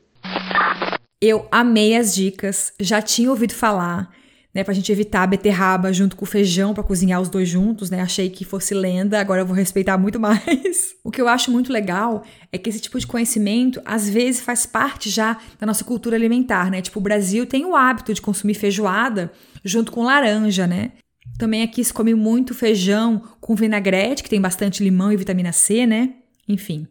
Eu amei as dicas, já tinha ouvido falar né, pra gente evitar a beterraba junto com o feijão para cozinhar os dois juntos, né? Achei que fosse lenda, agora eu vou respeitar muito mais. o que eu acho muito legal é que esse tipo de conhecimento às vezes faz parte já da nossa cultura alimentar, né? Tipo, o Brasil tem o hábito de consumir feijoada junto com laranja, né? Também aqui se come muito feijão com vinagrete, que tem bastante limão e vitamina C, né? Enfim.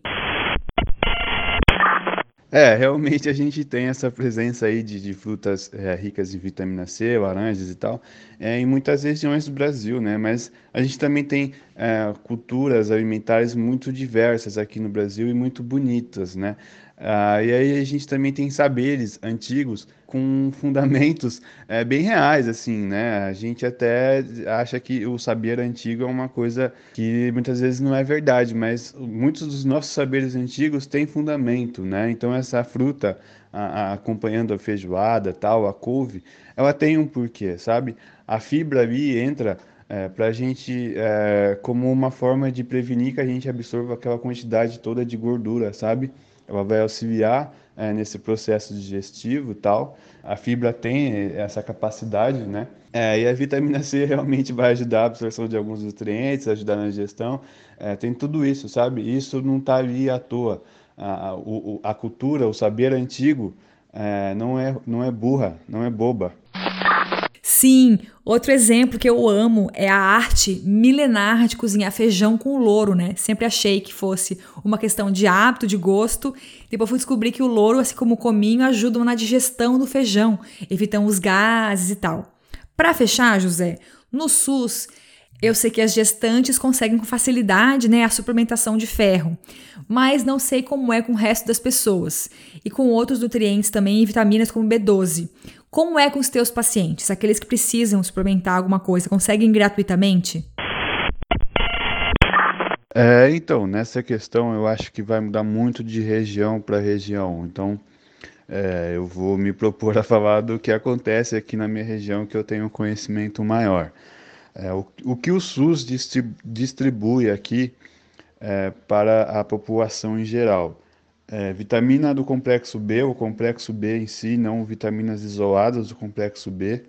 É, realmente a gente tem essa presença aí de, de frutas é, ricas em vitamina C, laranjas e tal, é, em muitas regiões do Brasil, né? Mas a gente também tem é, culturas alimentares muito diversas aqui no Brasil e muito bonitas, né? Ah, e aí a gente também tem saberes antigos com fundamentos é, bem reais, assim, né? A gente até acha que o saber antigo é uma coisa que muitas vezes não é verdade, mas muitos dos nossos saberes antigos têm fundamento, né? Então essa fruta a, a, acompanhando a feijoada, tal, a couve, ela tem um porquê, sabe? A fibra ali entra é, para a gente é, como uma forma de prevenir que a gente absorva aquela quantidade toda de gordura, sabe? Ela vai auxiliar é, nesse processo digestivo e tal. A fibra tem essa capacidade, né? É, e a vitamina C realmente vai ajudar a absorção de alguns nutrientes, ajudar na digestão. É, tem tudo isso, sabe? Isso não está ali à toa. A, a, a, cultura, o saber antigo é, não, é, não é burra, não é boba. Sim, outro exemplo que eu amo é a arte milenar de cozinhar feijão com louro, né? Sempre achei que fosse uma questão de hábito, de gosto. Depois fui descobrir que o louro, assim como o cominho, ajudam na digestão do feijão, evitam os gases e tal. Para fechar, José, no SUS eu sei que as gestantes conseguem com facilidade né, a suplementação de ferro, mas não sei como é com o resto das pessoas e com outros nutrientes também e vitaminas como B12. Como é com os teus pacientes? Aqueles que precisam suplementar alguma coisa, conseguem gratuitamente? É, então, nessa questão eu acho que vai mudar muito de região para região. Então, é, eu vou me propor a falar do que acontece aqui na minha região, que eu tenho conhecimento maior. É, o, o, que o SUS distribui aqui é, para a população em geral é, vitamina do complexo B, o complexo B em si, não vitaminas isoladas do complexo B,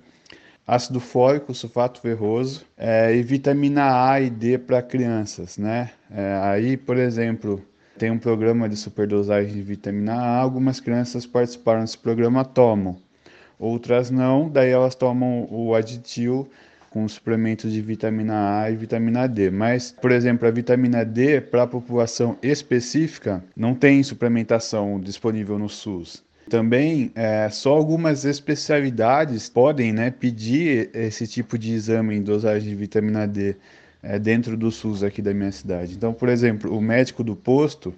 ácido fólico, sulfato ferroso é, e vitamina A e D para crianças, né? É, aí, por exemplo, tem um programa de superdosagem de vitamina A, algumas crianças participaram desse programa, tomam, outras não, daí elas tomam o aditivo com suplementos de vitamina A e vitamina D. Mas, por exemplo, a vitamina D para a população específica não tem suplementação disponível no SUS. Também, é, só algumas especialidades podem né, pedir esse tipo de exame em dosagem de vitamina D é, dentro do SUS aqui da minha cidade. Então, por exemplo, o médico do posto,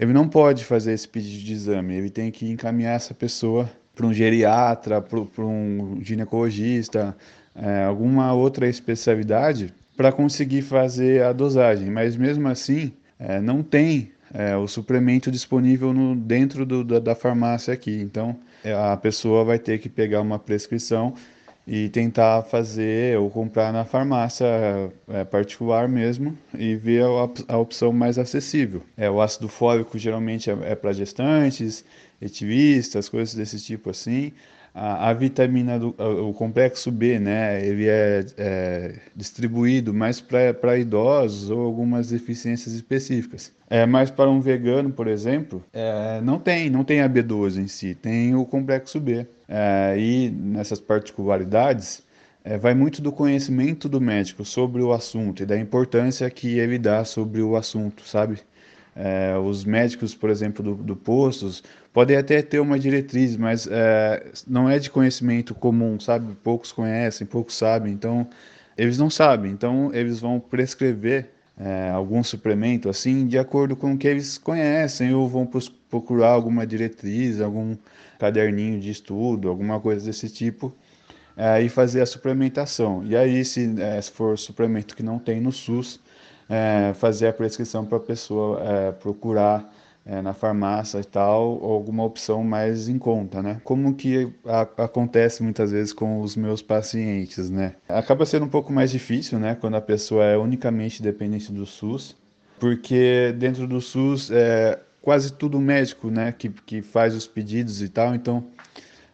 ele não pode fazer esse pedido de exame, ele tem que encaminhar essa pessoa para um geriatra, para um ginecologista, é, alguma outra especialidade para conseguir fazer a dosagem, mas mesmo assim é, não tem é, o suplemento disponível no, dentro do, da, da, farmácia aqui. Então é, a pessoa vai ter que pegar uma prescrição e tentar fazer ou comprar na farmácia é, particular mesmo e ver a, a, opção mais acessível. É, o ácido fólico geralmente é, é para gestantes, etivistas, coisas desse tipo assim. A, a vitamina do o complexo B, né, ele é, é distribuído mais para idosos ou algumas deficiências específicas. É, mas para um vegano, por exemplo, é, não tem, não tem a B12 em si, tem o complexo B. É, e nessas particularidades, é, vai muito do conhecimento do médico sobre o assunto e da importância que ele dá sobre o assunto, sabe? É, os médicos, por exemplo, do, do postos, podem até ter uma diretriz, mas é, não é de conhecimento comum, sabe? Poucos conhecem, poucos sabem, então eles não sabem, então eles vão prescrever é, algum suplemento assim de acordo com o que eles conhecem ou vão procurar alguma diretriz, algum caderninho de estudo, alguma coisa desse tipo é, e fazer a suplementação. E aí, se, é, se for suplemento que não tem no SUS, é, fazer a prescrição para a pessoa é, procurar é, na farmácia e tal, alguma opção mais em conta, né? Como que a, acontece muitas vezes com os meus pacientes, né? Acaba sendo um pouco mais difícil, né? Quando a pessoa é unicamente dependente do SUS, porque dentro do SUS é quase tudo médico, né? Que, que faz os pedidos e tal, então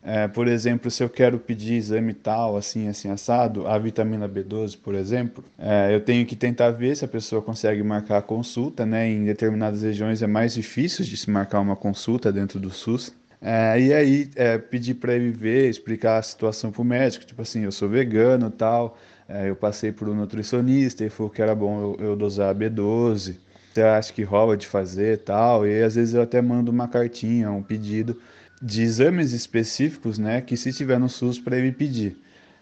é, por exemplo, se eu quero pedir exame tal, assim, assim, assado, a vitamina B12, por exemplo, é, eu tenho que tentar ver se a pessoa consegue marcar a consulta, né? Em determinadas regiões é mais difícil de se marcar uma consulta dentro do SUS. É, e aí, é, pedir para ele ver, explicar a situação para o médico, tipo assim, eu sou vegano tal, é, eu passei por um nutricionista e falou que era bom eu, eu dosar a B12, você acha que rola de fazer tal, e às vezes eu até mando uma cartinha, um pedido de exames específicos, né, que se tiver no SUS para ele pedir.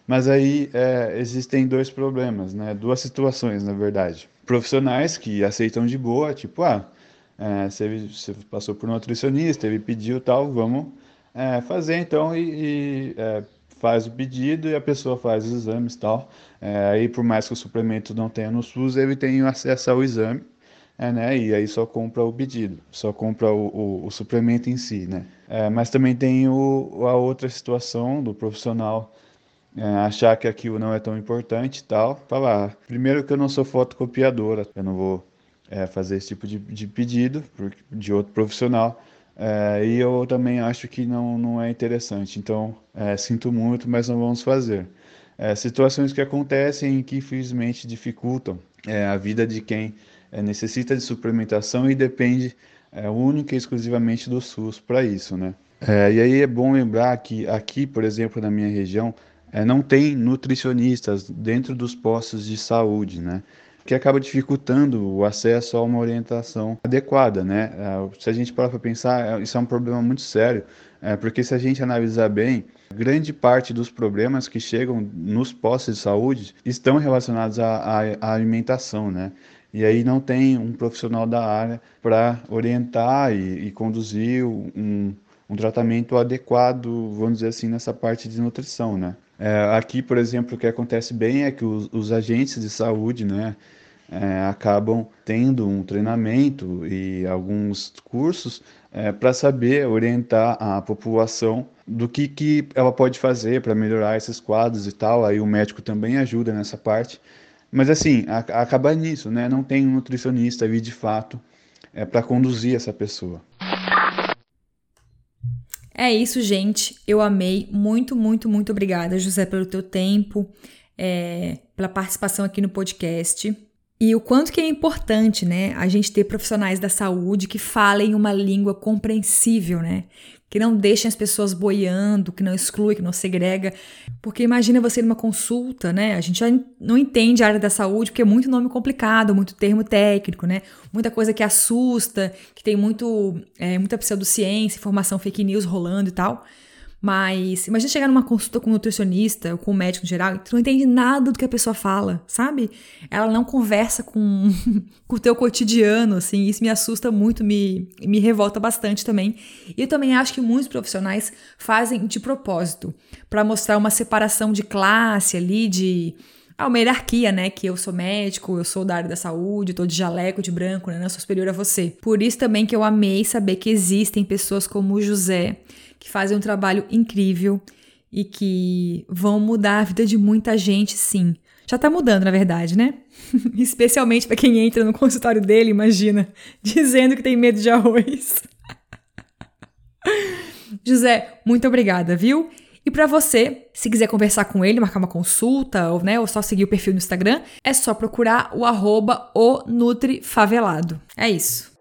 Mas aí é, existem dois problemas, né, duas situações, na verdade. Profissionais que aceitam de boa, tipo, ah, é, você, você passou por um nutricionista, ele pediu tal, vamos é, fazer então e, e é, faz o pedido e a pessoa faz os exames tal. É, aí, por mais que o suplemento não tenha no SUS, ele tem acesso ao exame é, né? E aí só compra o pedido, só compra o, o, o suplemento em si, né? É, mas também tem o, a outra situação do profissional é, achar que aquilo não é tão importante e tal. Falar, primeiro que eu não sou fotocopiadora, eu não vou é, fazer esse tipo de, de pedido de outro profissional. É, e eu também acho que não, não é interessante. Então, é, sinto muito, mas não vamos fazer. É, situações que acontecem e que infelizmente dificultam a vida de quem é, necessita de suplementação e depende é, única e exclusivamente do SUS para isso, né? É, e aí é bom lembrar que aqui, por exemplo, na minha região, é, não tem nutricionistas dentro dos postos de saúde, né? Que acaba dificultando o acesso a uma orientação adequada, né? É, se a gente parar para pensar, é, isso é um problema muito sério, porque se a gente analisar bem, grande parte dos problemas que chegam nos postos de saúde estão relacionados à, à alimentação, né? E aí não tem um profissional da área para orientar e, e conduzir um, um, tratamento adequado, vamos dizer assim, nessa parte de nutrição, né? É, aqui, por exemplo, o que acontece bem é que os, os agentes de saúde, né, é, acabam tendo um treinamento e alguns cursos é, para saber orientar a população do que, que ela pode fazer para melhorar esses quadros e tal. Aí o médico também ajuda nessa parte. Mas assim, a, acaba nisso, né? Não tem um nutricionista ali de fato é, para conduzir essa pessoa. É isso, gente. Eu amei. Muito, muito, muito obrigada, José, pelo teu tempo, é, pela participação aqui no podcast. E o quanto que é importante, né, a gente ter profissionais da saúde que falem uma língua compreensível, né? Que não deixem as pessoas boiando, que não exclui, que não segrega. Porque imagina você numa consulta, né? A gente já não entende a área da saúde porque é muito nome complicado, muito termo técnico, né? Muita coisa que assusta, que tem muito, é, muita pseudociência, informação fake news rolando e tal. Mas imagina chegar numa consulta com um nutricionista ou com um médico em geral e tu não entende nada do que a pessoa fala, sabe? Ela não conversa com, com o teu cotidiano, assim, isso me assusta muito, me, me revolta bastante também. E eu também acho que muitos profissionais fazem de propósito, para mostrar uma separação de classe ali, de ah, uma hierarquia, né? Que eu sou médico, eu sou da área da saúde, tô de jaleco, de branco, né? Eu sou superior a você. Por isso também que eu amei saber que existem pessoas como o José, que fazem um trabalho incrível e que vão mudar a vida de muita gente, sim. Já tá mudando, na verdade, né? Especialmente para quem entra no consultório dele, imagina, dizendo que tem medo de arroz. José, muito obrigada, viu? E para você, se quiser conversar com ele, marcar uma consulta, ou, né, ou só seguir o perfil no Instagram, é só procurar o arroba o Nutrifavelado. É isso.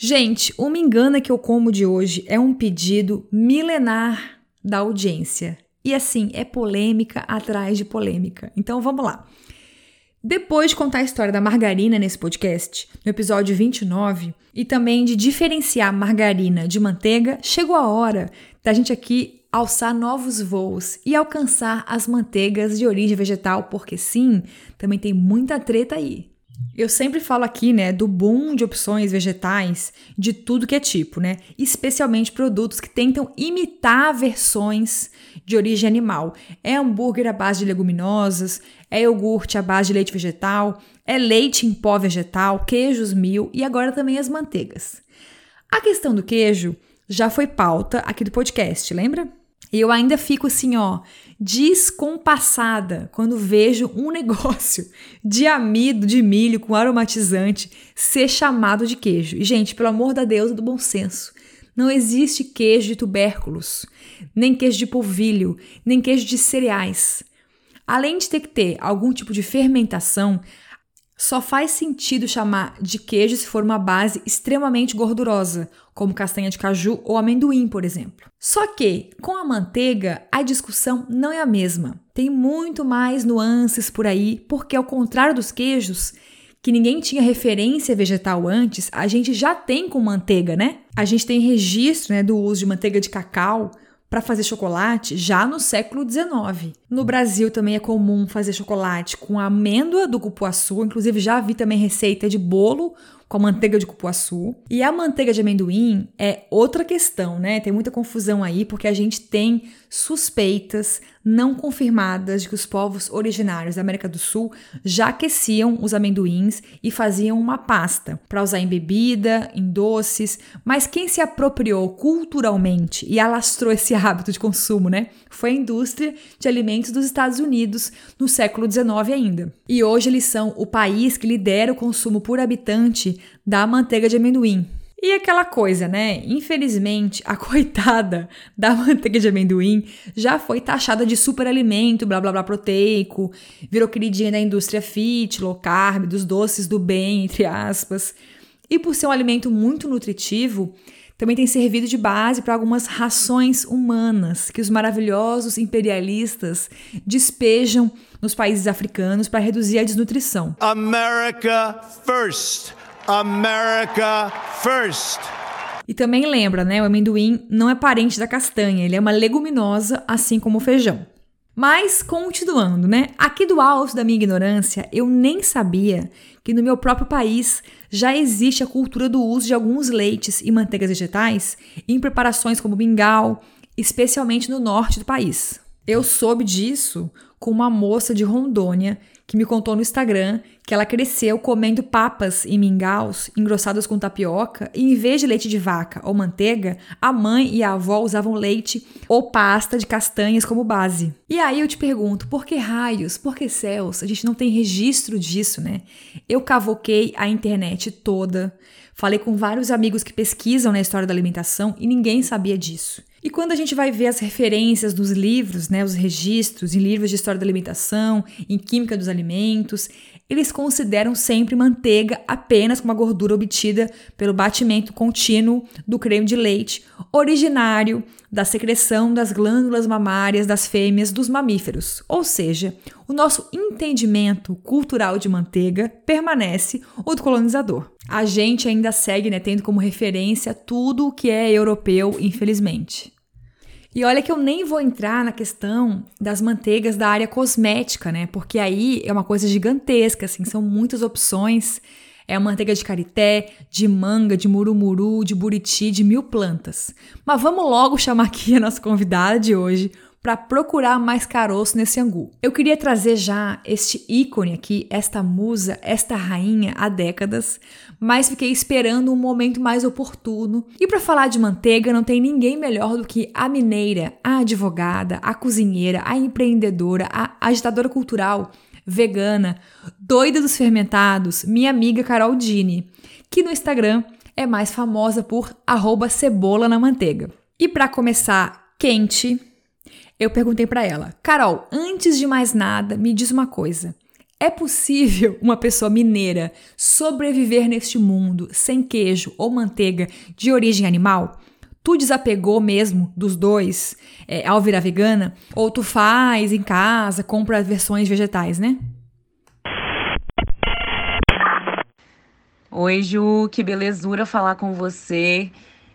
Gente, o Me Engana que eu como de hoje é um pedido milenar da audiência. E assim, é polêmica atrás de polêmica. Então vamos lá. Depois de contar a história da margarina nesse podcast, no episódio 29, e também de diferenciar margarina de manteiga, chegou a hora da gente aqui alçar novos voos e alcançar as manteigas de origem vegetal, porque sim, também tem muita treta aí. Eu sempre falo aqui, né, do boom de opções vegetais de tudo que é tipo, né? Especialmente produtos que tentam imitar versões de origem animal. É hambúrguer à base de leguminosas, é iogurte à base de leite vegetal, é leite em pó vegetal, queijos mil e agora também as manteigas. A questão do queijo já foi pauta aqui do podcast, lembra? E eu ainda fico assim, ó, descompassada quando vejo um negócio de amido de milho com aromatizante ser chamado de queijo. E, gente, pelo amor da Deus do bom senso, não existe queijo de tubérculos, nem queijo de polvilho, nem queijo de cereais. Além de ter que ter algum tipo de fermentação, só faz sentido chamar de queijo se for uma base extremamente gordurosa, como castanha de caju ou amendoim, por exemplo. Só que, com a manteiga, a discussão não é a mesma. Tem muito mais nuances por aí, porque ao contrário dos queijos, que ninguém tinha referência vegetal antes, a gente já tem com manteiga, né? A gente tem registro né, do uso de manteiga de cacau para fazer chocolate já no século XIX. No Brasil também é comum fazer chocolate com amêndoa do cupuaçu, inclusive já vi também receita de bolo com a manteiga de cupuaçu. E a manteiga de amendoim é outra questão, né? Tem muita confusão aí porque a gente tem suspeitas não confirmadas de que os povos originários da América do Sul já aqueciam os amendoins e faziam uma pasta para usar em bebida, em doces, mas quem se apropriou culturalmente e alastrou esse hábito de consumo, né, foi a indústria de alimentos dos Estados Unidos no século XIX ainda. E hoje eles são o país que lidera o consumo por habitante da manteiga de amendoim, e aquela coisa, né? Infelizmente, a coitada da manteiga de amendoim já foi taxada de superalimento, blá blá blá proteico, virou queridinha da indústria fit, low carb, dos doces do bem, entre aspas. E por ser um alimento muito nutritivo, também tem servido de base para algumas rações humanas que os maravilhosos imperialistas despejam nos países africanos para reduzir a desnutrição. America first. America first. E também lembra, né? O amendoim não é parente da castanha, ele é uma leguminosa, assim como o feijão. Mas, continuando, né? Aqui do alto da minha ignorância, eu nem sabia que no meu próprio país já existe a cultura do uso de alguns leites e manteigas vegetais em preparações como mingau, especialmente no norte do país. Eu soube disso com uma moça de Rondônia que me contou no Instagram que ela cresceu comendo papas e mingaus engrossados com tapioca e em vez de leite de vaca ou manteiga, a mãe e a avó usavam leite ou pasta de castanhas como base. E aí eu te pergunto, por que raios, por que céus? A gente não tem registro disso, né? Eu cavoquei a internet toda, falei com vários amigos que pesquisam na história da alimentação e ninguém sabia disso. E quando a gente vai ver as referências dos livros, né, os registros em livros de história da alimentação, em química dos alimentos, eles consideram sempre manteiga apenas como uma gordura obtida pelo batimento contínuo do creme de leite, originário da secreção das glândulas mamárias das fêmeas dos mamíferos. Ou seja, o nosso entendimento cultural de manteiga permanece o do colonizador. A gente ainda segue né, tendo como referência tudo o que é europeu, infelizmente. E olha que eu nem vou entrar na questão das manteigas da área cosmética, né? Porque aí é uma coisa gigantesca, assim, são muitas opções. É manteiga de carité, de manga, de murumuru, de buriti, de mil plantas. Mas vamos logo chamar aqui a nossa convidada de hoje para procurar mais caroço nesse angu. Eu queria trazer já este ícone aqui, esta musa, esta rainha há décadas, mas fiquei esperando um momento mais oportuno. E para falar de manteiga, não tem ninguém melhor do que a mineira, a advogada, a cozinheira, a empreendedora, a agitadora cultural, vegana, doida dos fermentados, minha amiga Carol Dini, que no Instagram é mais famosa por cebola na manteiga. E para começar quente, eu perguntei para ela: Carol, antes de mais nada, me diz uma coisa. É possível uma pessoa mineira sobreviver neste mundo sem queijo ou manteiga de origem animal? Tu desapegou mesmo dos dois é, ao virar vegana? Ou tu faz em casa, compra versões vegetais, né? Oi, Ju, que belezura falar com você.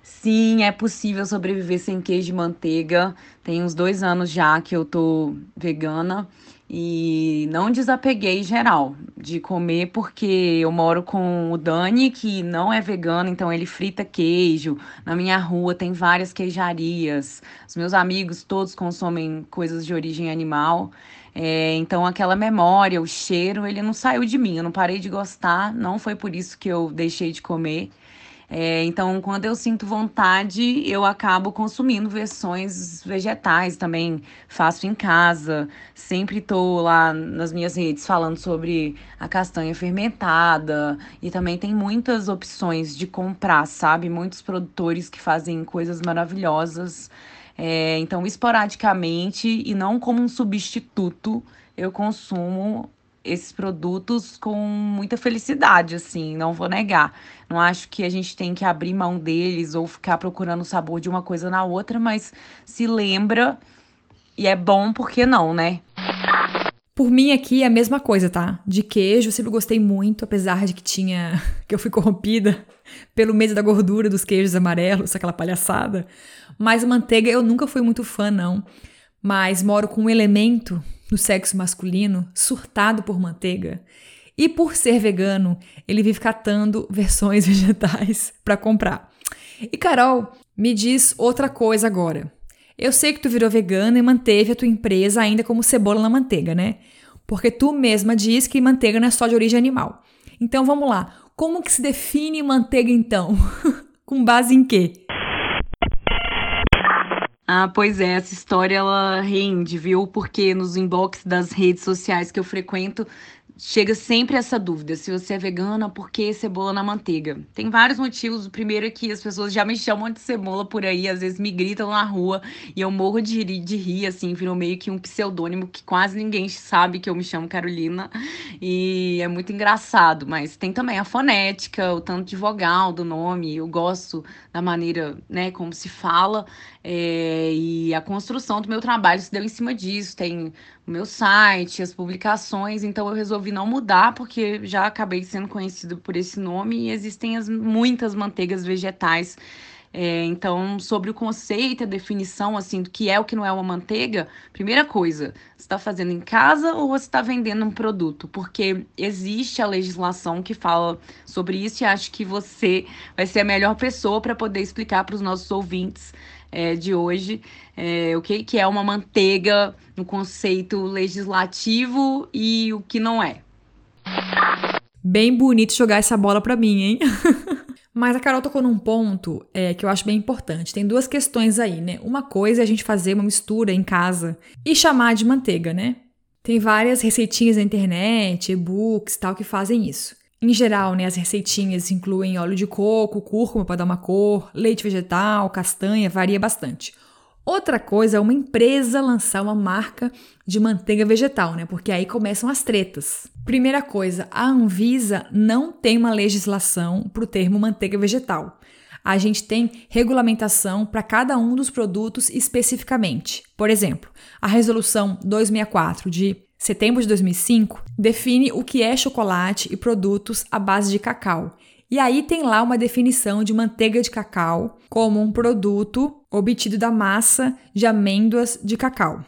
Sim, é possível sobreviver sem queijo e manteiga. Tem uns dois anos já que eu tô vegana e não desapeguei geral de comer porque eu moro com o Dani, que não é vegano, então ele frita queijo. Na minha rua tem várias queijarias. Os meus amigos todos consomem coisas de origem animal. É, então aquela memória, o cheiro, ele não saiu de mim. Eu não parei de gostar, não foi por isso que eu deixei de comer. É, então, quando eu sinto vontade, eu acabo consumindo versões vegetais também. Faço em casa. Sempre estou lá nas minhas redes falando sobre a castanha fermentada. E também tem muitas opções de comprar, sabe? Muitos produtores que fazem coisas maravilhosas. É, então, esporadicamente e não como um substituto, eu consumo esses produtos com muita felicidade, assim, não vou negar. Não acho que a gente tem que abrir mão deles ou ficar procurando o sabor de uma coisa na outra, mas se lembra e é bom, porque não, né? Por mim aqui é a mesma coisa, tá? De queijo eu sempre gostei muito, apesar de que tinha que eu fui corrompida pelo medo da gordura dos queijos amarelos, aquela palhaçada. Mas manteiga eu nunca fui muito fã não. Mas moro com um elemento no sexo masculino surtado por manteiga. E por ser vegano, ele vive catando versões vegetais para comprar. E Carol, me diz outra coisa agora. Eu sei que tu virou vegana e manteve a tua empresa ainda como cebola na manteiga, né? Porque tu mesma diz que manteiga não é só de origem animal. Então vamos lá. Como que se define manteiga então? Com base em quê? Ah, pois é, essa história ela rende, viu? Porque nos inbox das redes sociais que eu frequento, chega sempre essa dúvida: se você é vegana, por que cebola na manteiga? Tem vários motivos. O primeiro é que as pessoas já me chamam de cebola por aí, às vezes me gritam na rua e eu morro de rir, de rir assim, virou meio que um pseudônimo que quase ninguém sabe que eu me chamo Carolina. E é muito engraçado, mas tem também a fonética, o tanto de vogal do nome. Eu gosto da maneira, né, como se fala. É, e a construção do meu trabalho se deu em cima disso. Tem o meu site, as publicações, então eu resolvi não mudar, porque já acabei sendo conhecido por esse nome e existem as, muitas manteigas vegetais. É, então, sobre o conceito, a definição assim do que é o que não é uma manteiga, primeira coisa, você está fazendo em casa ou você está vendendo um produto? Porque existe a legislação que fala sobre isso e acho que você vai ser a melhor pessoa para poder explicar para os nossos ouvintes é, de hoje, é, o que, que é uma manteiga no conceito legislativo e o que não é. Bem bonito jogar essa bola para mim, hein? Mas a Carol tocou num ponto é, que eu acho bem importante. Tem duas questões aí, né? Uma coisa é a gente fazer uma mistura em casa e chamar de manteiga, né? Tem várias receitinhas na internet, e-books tal que fazem isso. Em geral, né, as receitinhas incluem óleo de coco, cúrcuma para dar uma cor, leite vegetal, castanha, varia bastante. Outra coisa é uma empresa lançar uma marca de manteiga vegetal, né? Porque aí começam as tretas. Primeira coisa, a Anvisa não tem uma legislação para o termo manteiga vegetal. A gente tem regulamentação para cada um dos produtos especificamente. Por exemplo, a resolução 264 de setembro de 2005, define o que é chocolate e produtos à base de cacau. E aí tem lá uma definição de manteiga de cacau como um produto obtido da massa de amêndoas de cacau.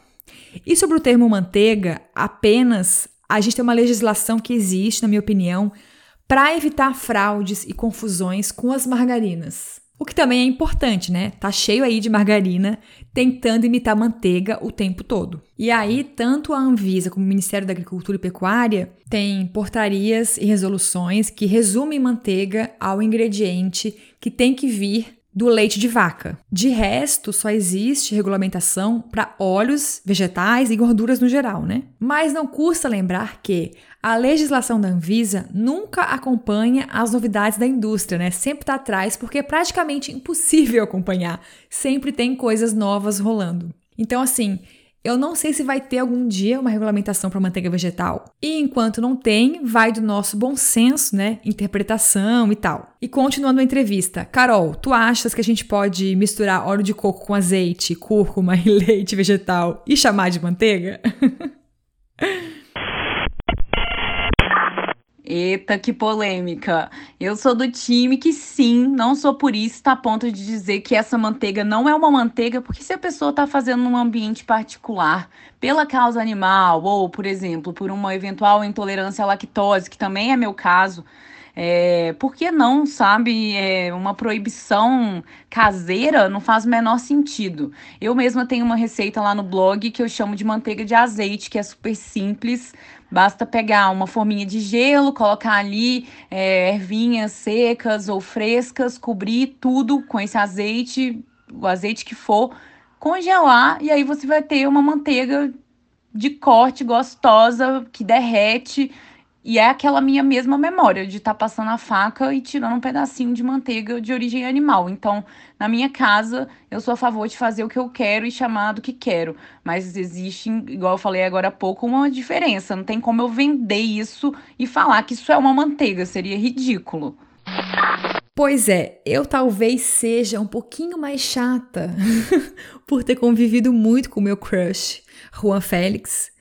E sobre o termo manteiga, apenas a gente tem uma legislação que existe, na minha opinião, para evitar fraudes e confusões com as margarinas. O que também é importante, né? Tá cheio aí de margarina tentando imitar manteiga o tempo todo. E aí, tanto a Anvisa como o Ministério da Agricultura e Pecuária têm portarias e resoluções que resumem manteiga ao ingrediente que tem que vir do leite de vaca. De resto, só existe regulamentação para óleos, vegetais e gorduras no geral, né? Mas não custa lembrar que a legislação da Anvisa nunca acompanha as novidades da indústria, né? Sempre está atrás porque é praticamente impossível acompanhar. Sempre tem coisas novas rolando. Então, assim, eu não sei se vai ter algum dia uma regulamentação para manteiga vegetal. E enquanto não tem, vai do nosso bom senso, né? Interpretação e tal. E continuando a entrevista, Carol, tu achas que a gente pode misturar óleo de coco com azeite, cúrcuma e leite vegetal e chamar de manteiga? Eita, que polêmica. Eu sou do time que sim, não sou purista a ponto de dizer que essa manteiga não é uma manteiga, porque se a pessoa está fazendo num ambiente particular, pela causa animal, ou, por exemplo, por uma eventual intolerância à lactose, que também é meu caso, é, por que não, sabe? É, uma proibição caseira não faz o menor sentido. Eu mesma tenho uma receita lá no blog que eu chamo de manteiga de azeite, que é super simples. Basta pegar uma forminha de gelo, colocar ali é, ervinhas secas ou frescas, cobrir tudo com esse azeite, o azeite que for, congelar e aí você vai ter uma manteiga de corte gostosa que derrete e é aquela minha mesma memória de estar tá passando a faca e tirando um pedacinho de manteiga de origem animal. Então, na minha casa, eu sou a favor de fazer o que eu quero e chamar do que quero. Mas existe, igual eu falei agora há pouco, uma diferença. Não tem como eu vender isso e falar que isso é uma manteiga. Seria ridículo. Pois é, eu talvez seja um pouquinho mais chata por ter convivido muito com o meu crush, Juan Félix.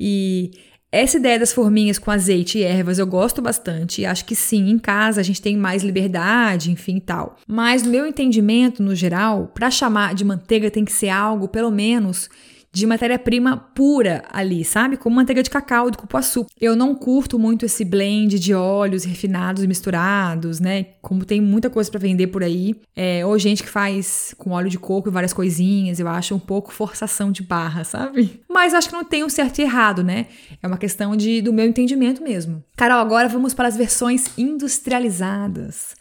E essa ideia das forminhas com azeite e ervas eu gosto bastante. Acho que sim, em casa a gente tem mais liberdade, enfim tal. Mas no meu entendimento, no geral, para chamar de manteiga tem que ser algo, pelo menos, de matéria-prima pura ali, sabe? Como manteiga de cacau, de cupuaçu. Eu não curto muito esse blend de óleos refinados e misturados, né? Como tem muita coisa para vender por aí. É, ou gente que faz com óleo de coco e várias coisinhas, eu acho um pouco forçação de barra, sabe? Mas acho que não tem um certo e errado, né? É uma questão de, do meu entendimento mesmo. Carol, agora vamos para as versões industrializadas.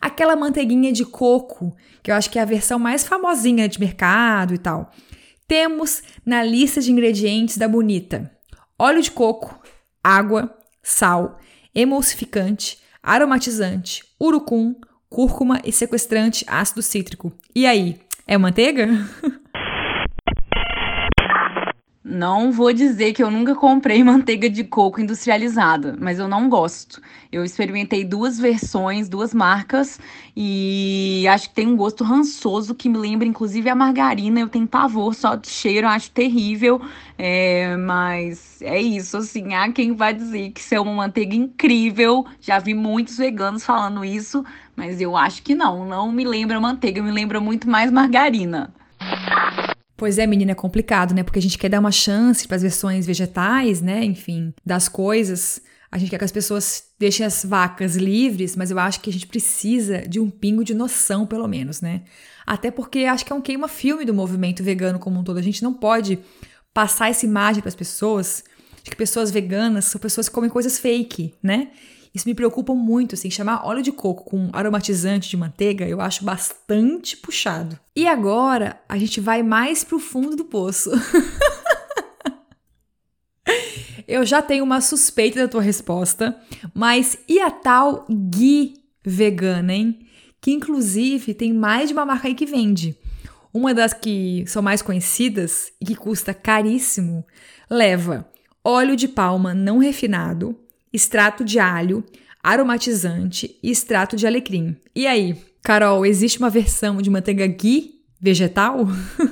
Aquela manteiguinha de coco, que eu acho que é a versão mais famosinha de mercado e tal. Temos na lista de ingredientes da Bonita óleo de coco, água, sal, emulsificante, aromatizante, urucum, cúrcuma e sequestrante ácido cítrico. E aí, é manteiga? Não vou dizer que eu nunca comprei manteiga de coco industrializada, mas eu não gosto. Eu experimentei duas versões, duas marcas, e acho que tem um gosto rançoso que me lembra inclusive a margarina. Eu tenho pavor só de cheiro, acho terrível. É, mas é isso, assim, há quem vai dizer que isso é uma manteiga incrível. Já vi muitos veganos falando isso, mas eu acho que não, não me lembra manteiga, me lembra muito mais margarina. Pois é, menina, é complicado, né? Porque a gente quer dar uma chance para as versões vegetais, né? Enfim, das coisas. A gente quer que as pessoas deixem as vacas livres, mas eu acho que a gente precisa de um pingo de noção, pelo menos, né? Até porque acho que é um queima-filme do movimento vegano como um todo. A gente não pode passar essa imagem para as pessoas de que pessoas veganas são pessoas que comem coisas fake, né? Isso me preocupa muito, assim, chamar óleo de coco com aromatizante de manteiga, eu acho bastante puxado. E agora a gente vai mais pro fundo do poço. eu já tenho uma suspeita da tua resposta, mas e a tal ghee vegana, hein? Que inclusive tem mais de uma marca aí que vende. Uma das que são mais conhecidas e que custa caríssimo leva óleo de palma não refinado, extrato de alho, aromatizante e extrato de alecrim. E aí, Carol, existe uma versão de manteiga ghee vegetal?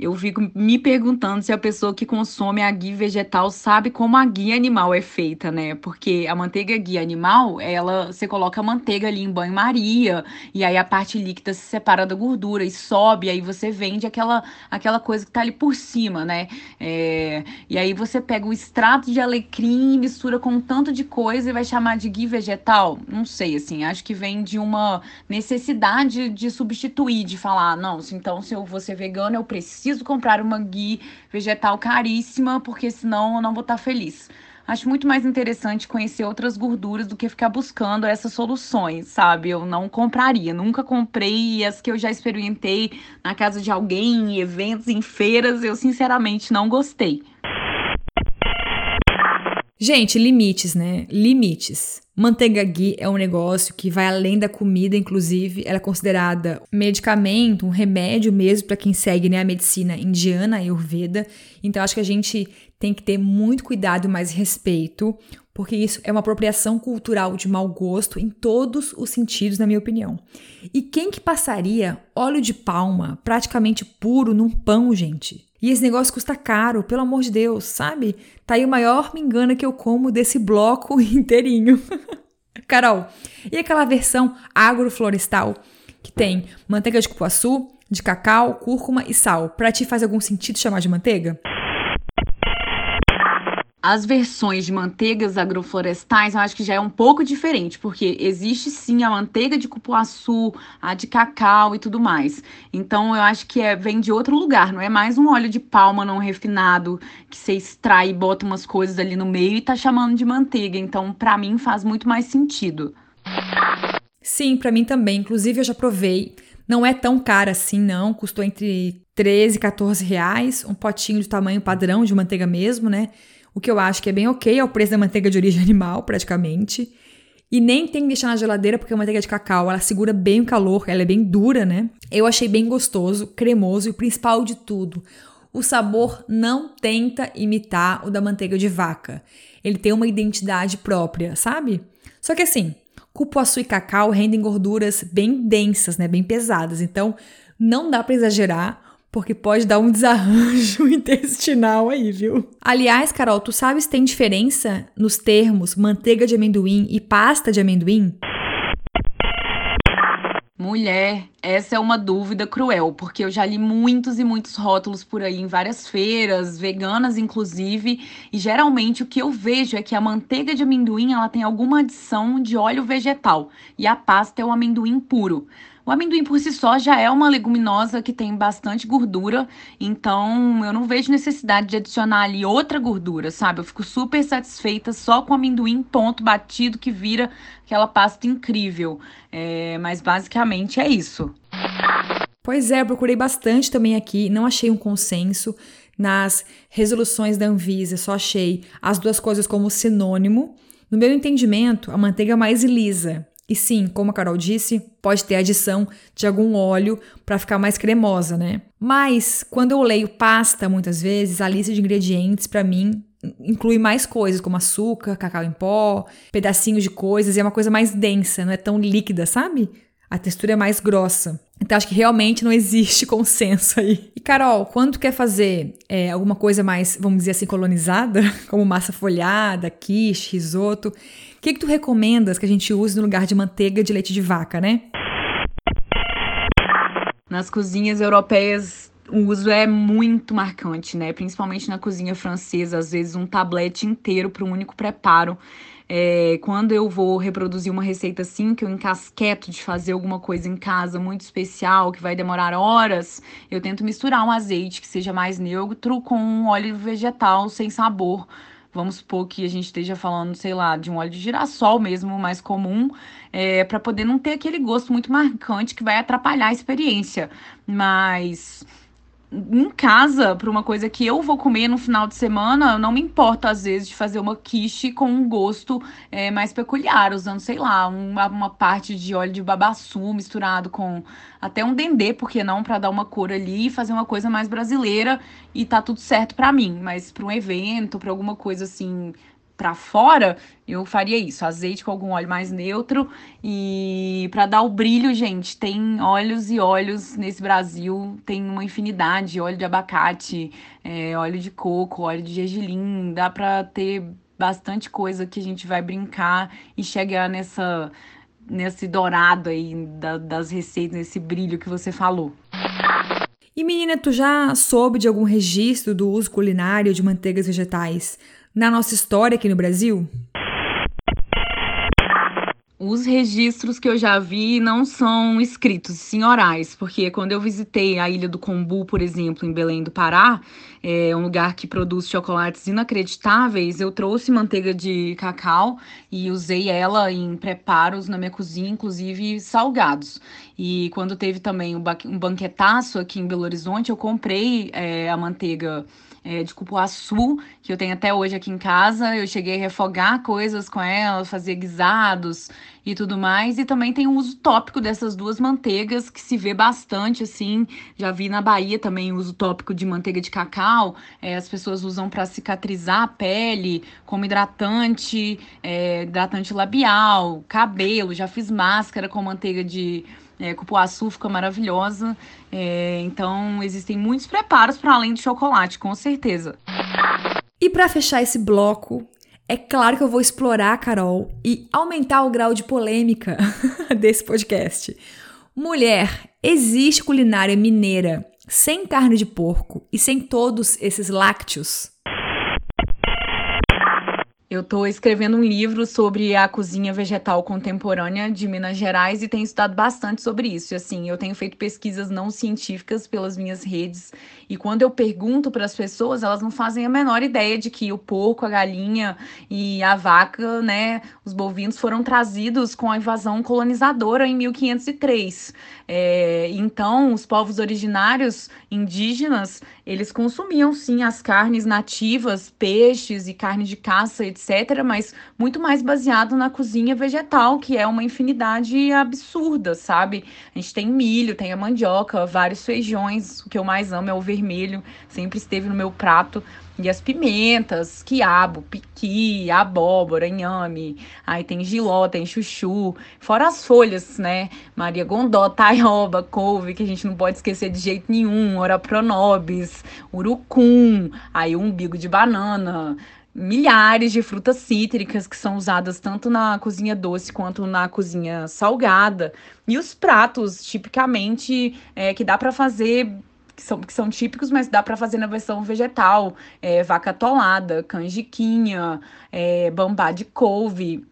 Eu fico me perguntando se a pessoa que consome a vegetal sabe como a ghee animal é feita, né? Porque a manteiga ghee animal, ela você coloca a manteiga ali em banho-maria e aí a parte líquida se separa da gordura e sobe, aí você vende aquela aquela coisa que tá ali por cima, né? É, e aí você pega o extrato de alecrim, mistura com um tanto de coisa e vai chamar de ghee vegetal? Não sei, assim, acho que vem de uma necessidade de substituir, de falar, não, então se eu vou ser vegano, eu preciso preciso comprar uma ghee vegetal caríssima, porque senão eu não vou estar feliz. Acho muito mais interessante conhecer outras gorduras do que ficar buscando essas soluções, sabe? Eu não compraria, nunca comprei as que eu já experimentei na casa de alguém, em eventos, em feiras, eu sinceramente não gostei. Gente, limites, né? Limites. Manteiga ghee é um negócio que vai além da comida, inclusive, ela é considerada medicamento, um remédio mesmo para quem segue né, a medicina indiana, a Ayurveda. Então, acho que a gente tem que ter muito cuidado e mais respeito, porque isso é uma apropriação cultural de mau gosto em todos os sentidos, na minha opinião. E quem que passaria óleo de palma praticamente puro num pão, gente? E esse negócio custa caro, pelo amor de Deus, sabe? Tá aí o maior me engana que eu como desse bloco inteirinho. Carol, e aquela versão agroflorestal que tem manteiga de cupuaçu, de cacau, cúrcuma e sal? Para ti faz algum sentido chamar de manteiga? As versões de manteigas agroflorestais eu acho que já é um pouco diferente, porque existe sim a manteiga de cupuaçu, a de cacau e tudo mais. Então eu acho que é, vem de outro lugar, não é mais um óleo de palma não refinado que você extrai e bota umas coisas ali no meio e tá chamando de manteiga. Então, para mim faz muito mais sentido. Sim, para mim também. Inclusive eu já provei. Não é tão cara assim, não. Custou entre 13 e 14 reais. Um potinho de tamanho padrão de manteiga mesmo, né? O que eu acho que é bem ok, é o preço da manteiga de origem animal, praticamente. E nem tem que deixar na geladeira, porque a manteiga de cacau, ela segura bem o calor, ela é bem dura, né? Eu achei bem gostoso, cremoso e o principal de tudo, o sabor não tenta imitar o da manteiga de vaca. Ele tem uma identidade própria, sabe? Só que assim, cupuaçu e cacau rendem gorduras bem densas, né? Bem pesadas. Então, não dá para exagerar porque pode dar um desarranjo intestinal aí, viu? Aliás, Carol, tu sabes se tem diferença nos termos manteiga de amendoim e pasta de amendoim? Mulher, essa é uma dúvida cruel, porque eu já li muitos e muitos rótulos por aí em várias feiras, veganas inclusive, e geralmente o que eu vejo é que a manteiga de amendoim ela tem alguma adição de óleo vegetal e a pasta é o amendoim puro. O amendoim por si só já é uma leguminosa que tem bastante gordura, então eu não vejo necessidade de adicionar ali outra gordura, sabe? Eu fico super satisfeita só com amendoim ponto batido que vira aquela pasta incrível. É, mas basicamente é isso. Pois é, procurei bastante também aqui, não achei um consenso. Nas resoluções da Anvisa, só achei as duas coisas como sinônimo. No meu entendimento, a manteiga mais lisa e sim, como a Carol disse, pode ter adição de algum óleo para ficar mais cremosa, né? Mas quando eu leio pasta, muitas vezes, a lista de ingredientes para mim inclui mais coisas, como açúcar, cacau em pó, pedacinhos de coisas, e é uma coisa mais densa, não é tão líquida, sabe? A textura é mais grossa. Então acho que realmente não existe consenso aí. E Carol, quando quer fazer é, alguma coisa mais, vamos dizer assim, colonizada, como massa folhada, quiche, risoto, que, que tu recomendas que a gente use no lugar de manteiga de leite de vaca, né? Nas cozinhas europeias, o uso é muito marcante, né? Principalmente na cozinha francesa, às vezes um tablete inteiro para um único preparo. É, quando eu vou reproduzir uma receita assim, que eu encasqueto de fazer alguma coisa em casa muito especial, que vai demorar horas, eu tento misturar um azeite que seja mais neutro com um óleo vegetal sem sabor Vamos supor que a gente esteja falando, sei lá, de um óleo de girassol mesmo, mais comum, é, para poder não ter aquele gosto muito marcante que vai atrapalhar a experiência. Mas em casa, para uma coisa que eu vou comer no final de semana, eu não me importo, às vezes, de fazer uma quiche com um gosto é, mais peculiar, usando, sei lá, uma, uma parte de óleo de babaçu misturado com até um dendê, porque não, para dar uma cor ali e fazer uma coisa mais brasileira e tá tudo certo para mim. Mas para um evento, para alguma coisa assim para fora, eu faria isso, azeite com algum óleo mais neutro e para dar o brilho, gente, tem óleos e óleos nesse Brasil, tem uma infinidade, óleo de abacate, é, óleo de coco, óleo de gergelim, dá para ter bastante coisa que a gente vai brincar e chegar nessa nesse dourado aí da, das receitas, nesse brilho que você falou. E menina, tu já soube de algum registro do uso culinário de manteigas vegetais na nossa história aqui no Brasil? Os registros que eu já vi não são escritos, sim orais, porque quando eu visitei a Ilha do Combu, por exemplo, em Belém do Pará, é um lugar que produz chocolates inacreditáveis, eu trouxe manteiga de cacau e usei ela em preparos na minha cozinha, inclusive salgados. E quando teve também um banquetaço aqui em Belo Horizonte, eu comprei é, a manteiga é, de cupuaçu, que eu tenho até hoje aqui em casa. Eu cheguei a refogar coisas com ela, fazer guisados e tudo mais. E também tem o uso tópico dessas duas manteigas, que se vê bastante, assim. Já vi na Bahia também o uso tópico de manteiga de cacau. É, as pessoas usam para cicatrizar a pele, como hidratante, é, hidratante labial, cabelo. Já fiz máscara com manteiga de é, cupuaçu fica maravilhosa. É, então, existem muitos preparos para além do chocolate, com certeza. E para fechar esse bloco, é claro que eu vou explorar Carol e aumentar o grau de polêmica desse podcast. Mulher, existe culinária mineira sem carne de porco e sem todos esses lácteos? Eu estou escrevendo um livro sobre a cozinha vegetal contemporânea de Minas Gerais e tenho estudado bastante sobre isso. E, assim, eu tenho feito pesquisas não científicas pelas minhas redes e quando eu pergunto para as pessoas, elas não fazem a menor ideia de que o porco, a galinha e a vaca, né, os bovinos foram trazidos com a invasão colonizadora em 1503. É, então, os povos originários indígenas, eles consumiam sim as carnes nativas, peixes e carne de caça, etc., mas muito mais baseado na cozinha vegetal, que é uma infinidade absurda, sabe? A gente tem milho, tem a mandioca, vários feijões, o que eu mais amo é o vermelho, sempre esteve no meu prato. E as pimentas, quiabo, piqui, abóbora, inhame, aí tem giló, tem chuchu, fora as folhas, né? Maria Gondó, taioba, couve, que a gente não pode esquecer de jeito nenhum, ora pronobis, urucum, aí o umbigo de banana, milhares de frutas cítricas que são usadas tanto na cozinha doce quanto na cozinha salgada. E os pratos, tipicamente, é, que dá para fazer que são, que são típicos, mas dá para fazer na versão vegetal. É, vaca atolada, canjiquinha, é, bambá de couve.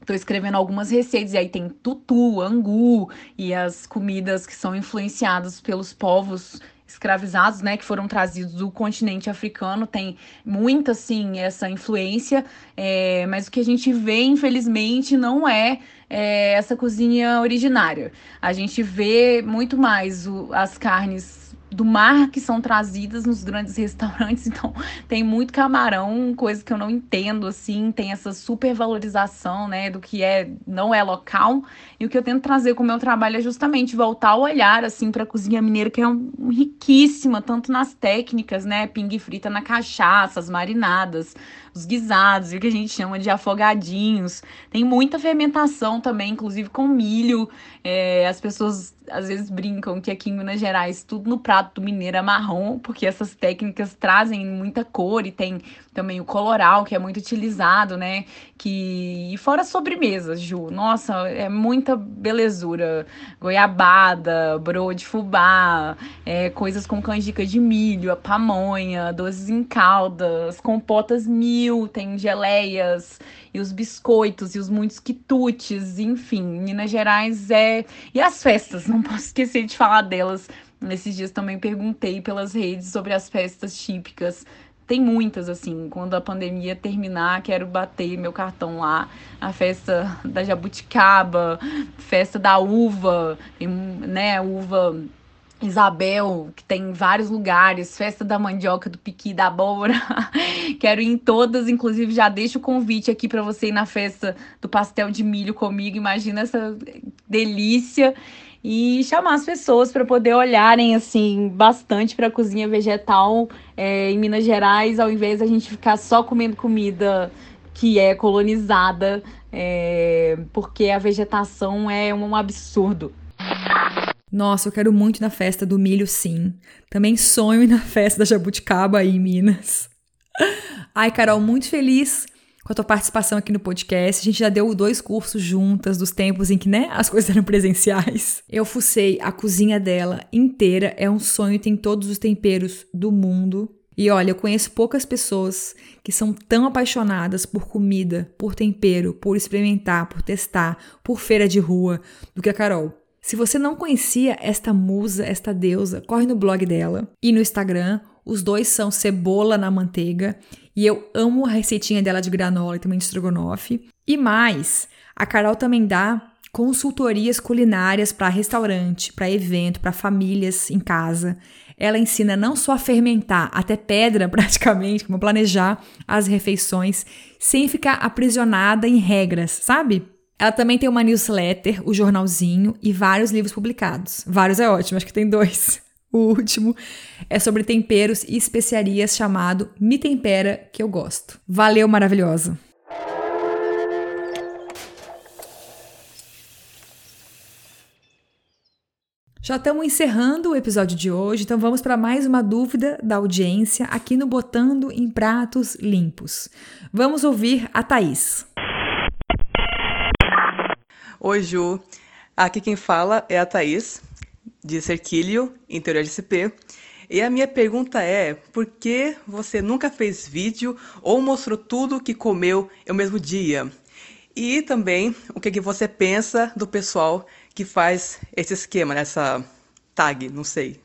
Estou escrevendo algumas receitas, e aí tem tutu, angu e as comidas que são influenciadas pelos povos escravizados, né, que foram trazidos do continente africano, tem muita, sim, essa influência, é, mas o que a gente vê, infelizmente, não é, é essa cozinha originária. A gente vê muito mais o, as carnes do mar que são trazidas nos grandes restaurantes, então tem muito camarão, coisa que eu não entendo assim, tem essa supervalorização, né, do que é não é local. E o que eu tento trazer com o meu trabalho é justamente voltar o olhar assim para a cozinha mineira que é um, riquíssima tanto nas técnicas, né, pingue frita na cachaça, as marinadas, os guisados, o que a gente chama de afogadinhos. Tem muita fermentação também, inclusive com milho. É, as pessoas às vezes brincam que aqui em Minas Gerais tudo no prato do mineiro é marrom, porque essas técnicas trazem muita cor e tem também o coloral, que é muito utilizado, né? Que... E fora sobremesas, Ju. Nossa, é muita belezura. Goiabada, bro de fubá, é, coisas com canjica de milho, a pamonha, doces em caldas, compotas mil, tem geleias e os biscoitos e os muitos quitutes, enfim. Minas Gerais é... E as festas, não posso esquecer de falar delas. Nesses dias também perguntei pelas redes sobre as festas típicas tem muitas, assim. Quando a pandemia terminar, quero bater meu cartão lá. A festa da jabuticaba, festa da uva, né, uva Isabel, que tem em vários lugares, festa da mandioca, do piqui, da abóbora. Quero ir em todas, inclusive já deixo o convite aqui para você ir na festa do pastel de milho comigo. Imagina essa delícia e chamar as pessoas para poder olharem assim bastante para a cozinha vegetal é, em Minas Gerais, ao invés da gente ficar só comendo comida que é colonizada, é, porque a vegetação é um absurdo. Nossa, eu quero muito na festa do milho, sim. Também sonho na festa da jabuticaba aí em Minas. Ai, Carol, muito feliz com a tua participação aqui no podcast. A gente já deu dois cursos juntas, dos tempos em que, né, as coisas eram presenciais. Eu fucei a cozinha dela inteira. É um sonho, tem todos os temperos do mundo. E olha, eu conheço poucas pessoas que são tão apaixonadas por comida, por tempero, por experimentar, por testar, por feira de rua, do que a Carol. Se você não conhecia esta musa, esta deusa, corre no blog dela e no Instagram. Os dois são cebola na manteiga e eu amo a receitinha dela de granola e também de estrogonofe. E mais, a Carol também dá consultorias culinárias para restaurante, para evento, para famílias em casa. Ela ensina não só a fermentar, até pedra praticamente, como planejar as refeições sem ficar aprisionada em regras, sabe? Ela também tem uma newsletter, o jornalzinho e vários livros publicados. Vários é ótimo, acho que tem dois. O último é sobre temperos e especiarias chamado Me Tempera, que eu gosto. Valeu, maravilhosa! Já estamos encerrando o episódio de hoje, então vamos para mais uma dúvida da audiência aqui no Botando em Pratos Limpos. Vamos ouvir a Thaís. Oi, Ju. Aqui quem fala é a Thaís, de Serquilho, interior de SP. E a minha pergunta é: por que você nunca fez vídeo ou mostrou tudo que comeu no mesmo dia? E também o que, que você pensa do pessoal que faz esse esquema, essa tag, não sei.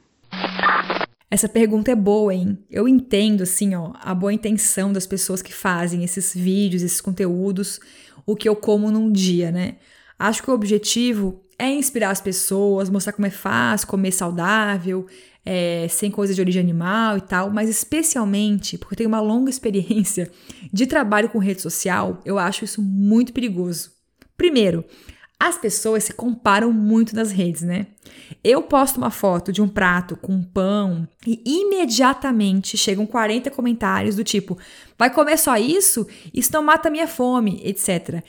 Essa pergunta é boa, hein? Eu entendo, assim, ó, a boa intenção das pessoas que fazem esses vídeos, esses conteúdos, o que eu como num dia, né? Acho que o objetivo é inspirar as pessoas, mostrar como é fácil comer saudável, é, sem coisa de origem animal e tal, mas especialmente porque eu tenho uma longa experiência de trabalho com rede social, eu acho isso muito perigoso. Primeiro, as pessoas se comparam muito nas redes, né? Eu posto uma foto de um prato com pão e imediatamente chegam 40 comentários do tipo: vai comer só isso? Isso não mata minha fome, etc.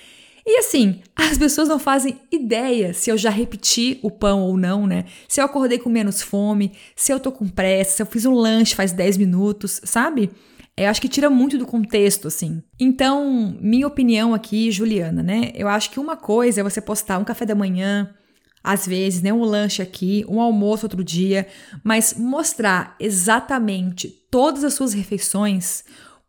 E assim, as pessoas não fazem ideia se eu já repeti o pão ou não, né? Se eu acordei com menos fome, se eu tô com pressa, se eu fiz um lanche faz 10 minutos, sabe? Eu acho que tira muito do contexto, assim. Então, minha opinião aqui, Juliana, né? Eu acho que uma coisa é você postar um café da manhã, às vezes, né? Um lanche aqui, um almoço outro dia, mas mostrar exatamente todas as suas refeições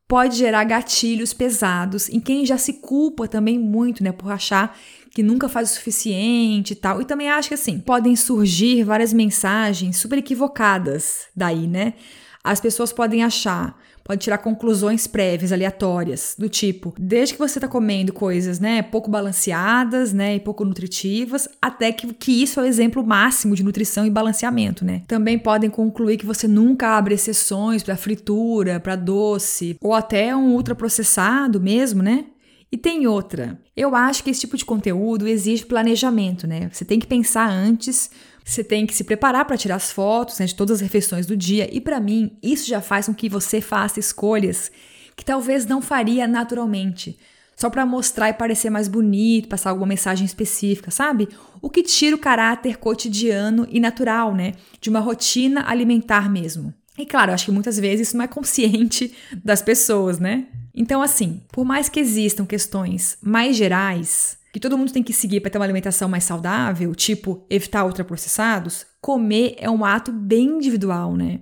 pode gerar gatilhos pesados em quem já se culpa também muito, né, por achar que nunca faz o suficiente e tal. E também acho que assim, podem surgir várias mensagens super equivocadas daí, né? As pessoas podem achar pode tirar conclusões prévias, aleatórias, do tipo, desde que você está comendo coisas, né, pouco balanceadas, né, e pouco nutritivas, até que, que isso é o exemplo máximo de nutrição e balanceamento, né. Também podem concluir que você nunca abre exceções para fritura, para doce, ou até um ultraprocessado mesmo, né. E tem outra. Eu acho que esse tipo de conteúdo exige planejamento, né? Você tem que pensar antes você tem que se preparar para tirar as fotos né, de todas as refeições do dia, e para mim, isso já faz com que você faça escolhas que talvez não faria naturalmente, só para mostrar e parecer mais bonito, passar alguma mensagem específica, sabe? O que tira o caráter cotidiano e natural, né? De uma rotina alimentar mesmo. E claro, acho que muitas vezes isso não é consciente das pessoas, né? Então, assim, por mais que existam questões mais gerais, que todo mundo tem que seguir para ter uma alimentação mais saudável, tipo evitar ultraprocessados, comer é um ato bem individual, né?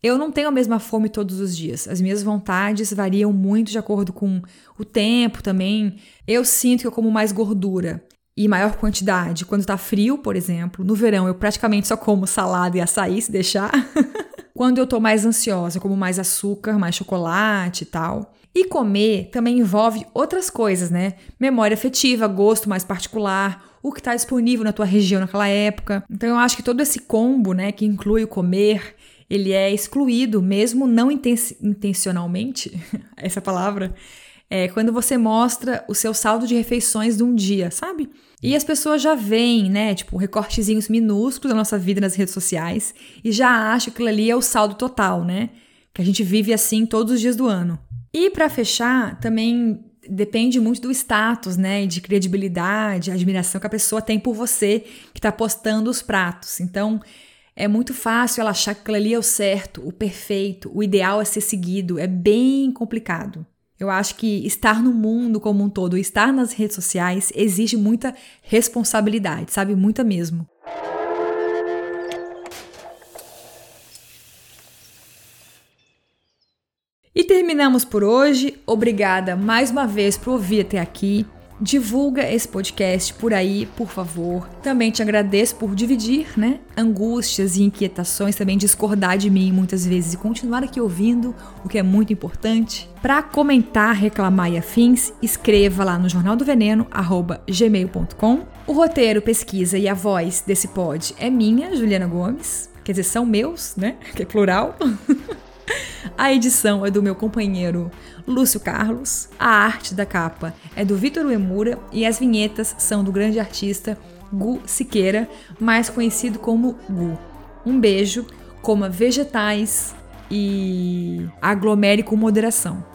Eu não tenho a mesma fome todos os dias. As minhas vontades variam muito de acordo com o tempo também. Eu sinto que eu como mais gordura e maior quantidade quando tá frio, por exemplo. No verão eu praticamente só como salada e açaí, se deixar. quando eu tô mais ansiosa, eu como mais açúcar, mais chocolate e tal. E comer também envolve outras coisas, né? Memória afetiva, gosto mais particular, o que está disponível na tua região naquela época. Então eu acho que todo esse combo, né, que inclui o comer, ele é excluído, mesmo não intencionalmente, essa palavra, é quando você mostra o seu saldo de refeições de um dia, sabe? E as pessoas já veem, né, tipo, recortezinhos minúsculos da nossa vida nas redes sociais e já acham que aquilo ali é o saldo total, né? Que a gente vive assim todos os dias do ano. E para fechar, também depende muito do status, né, de credibilidade, admiração que a pessoa tem por você que está postando os pratos. Então, é muito fácil ela achar que aquilo ali é o certo, o perfeito, o ideal a ser seguido. É bem complicado. Eu acho que estar no mundo como um todo, estar nas redes sociais, exige muita responsabilidade, sabe? Muita mesmo. E terminamos por hoje. Obrigada mais uma vez por ouvir até aqui. Divulga esse podcast por aí, por favor. Também te agradeço por dividir, né, angústias e inquietações, também discordar de mim muitas vezes e continuar aqui ouvindo, o que é muito importante. Para comentar, reclamar e afins, escreva lá no jornal do veneno gmail.com. O roteiro, pesquisa e a voz desse pod é minha, Juliana Gomes. Quer dizer, são meus, né? Que é plural. A edição é do meu companheiro Lúcio Carlos, a arte da capa é do Vitor Uemura e as vinhetas são do grande artista Gu Siqueira, mais conhecido como Gu. Um beijo, coma vegetais e aglomere com moderação.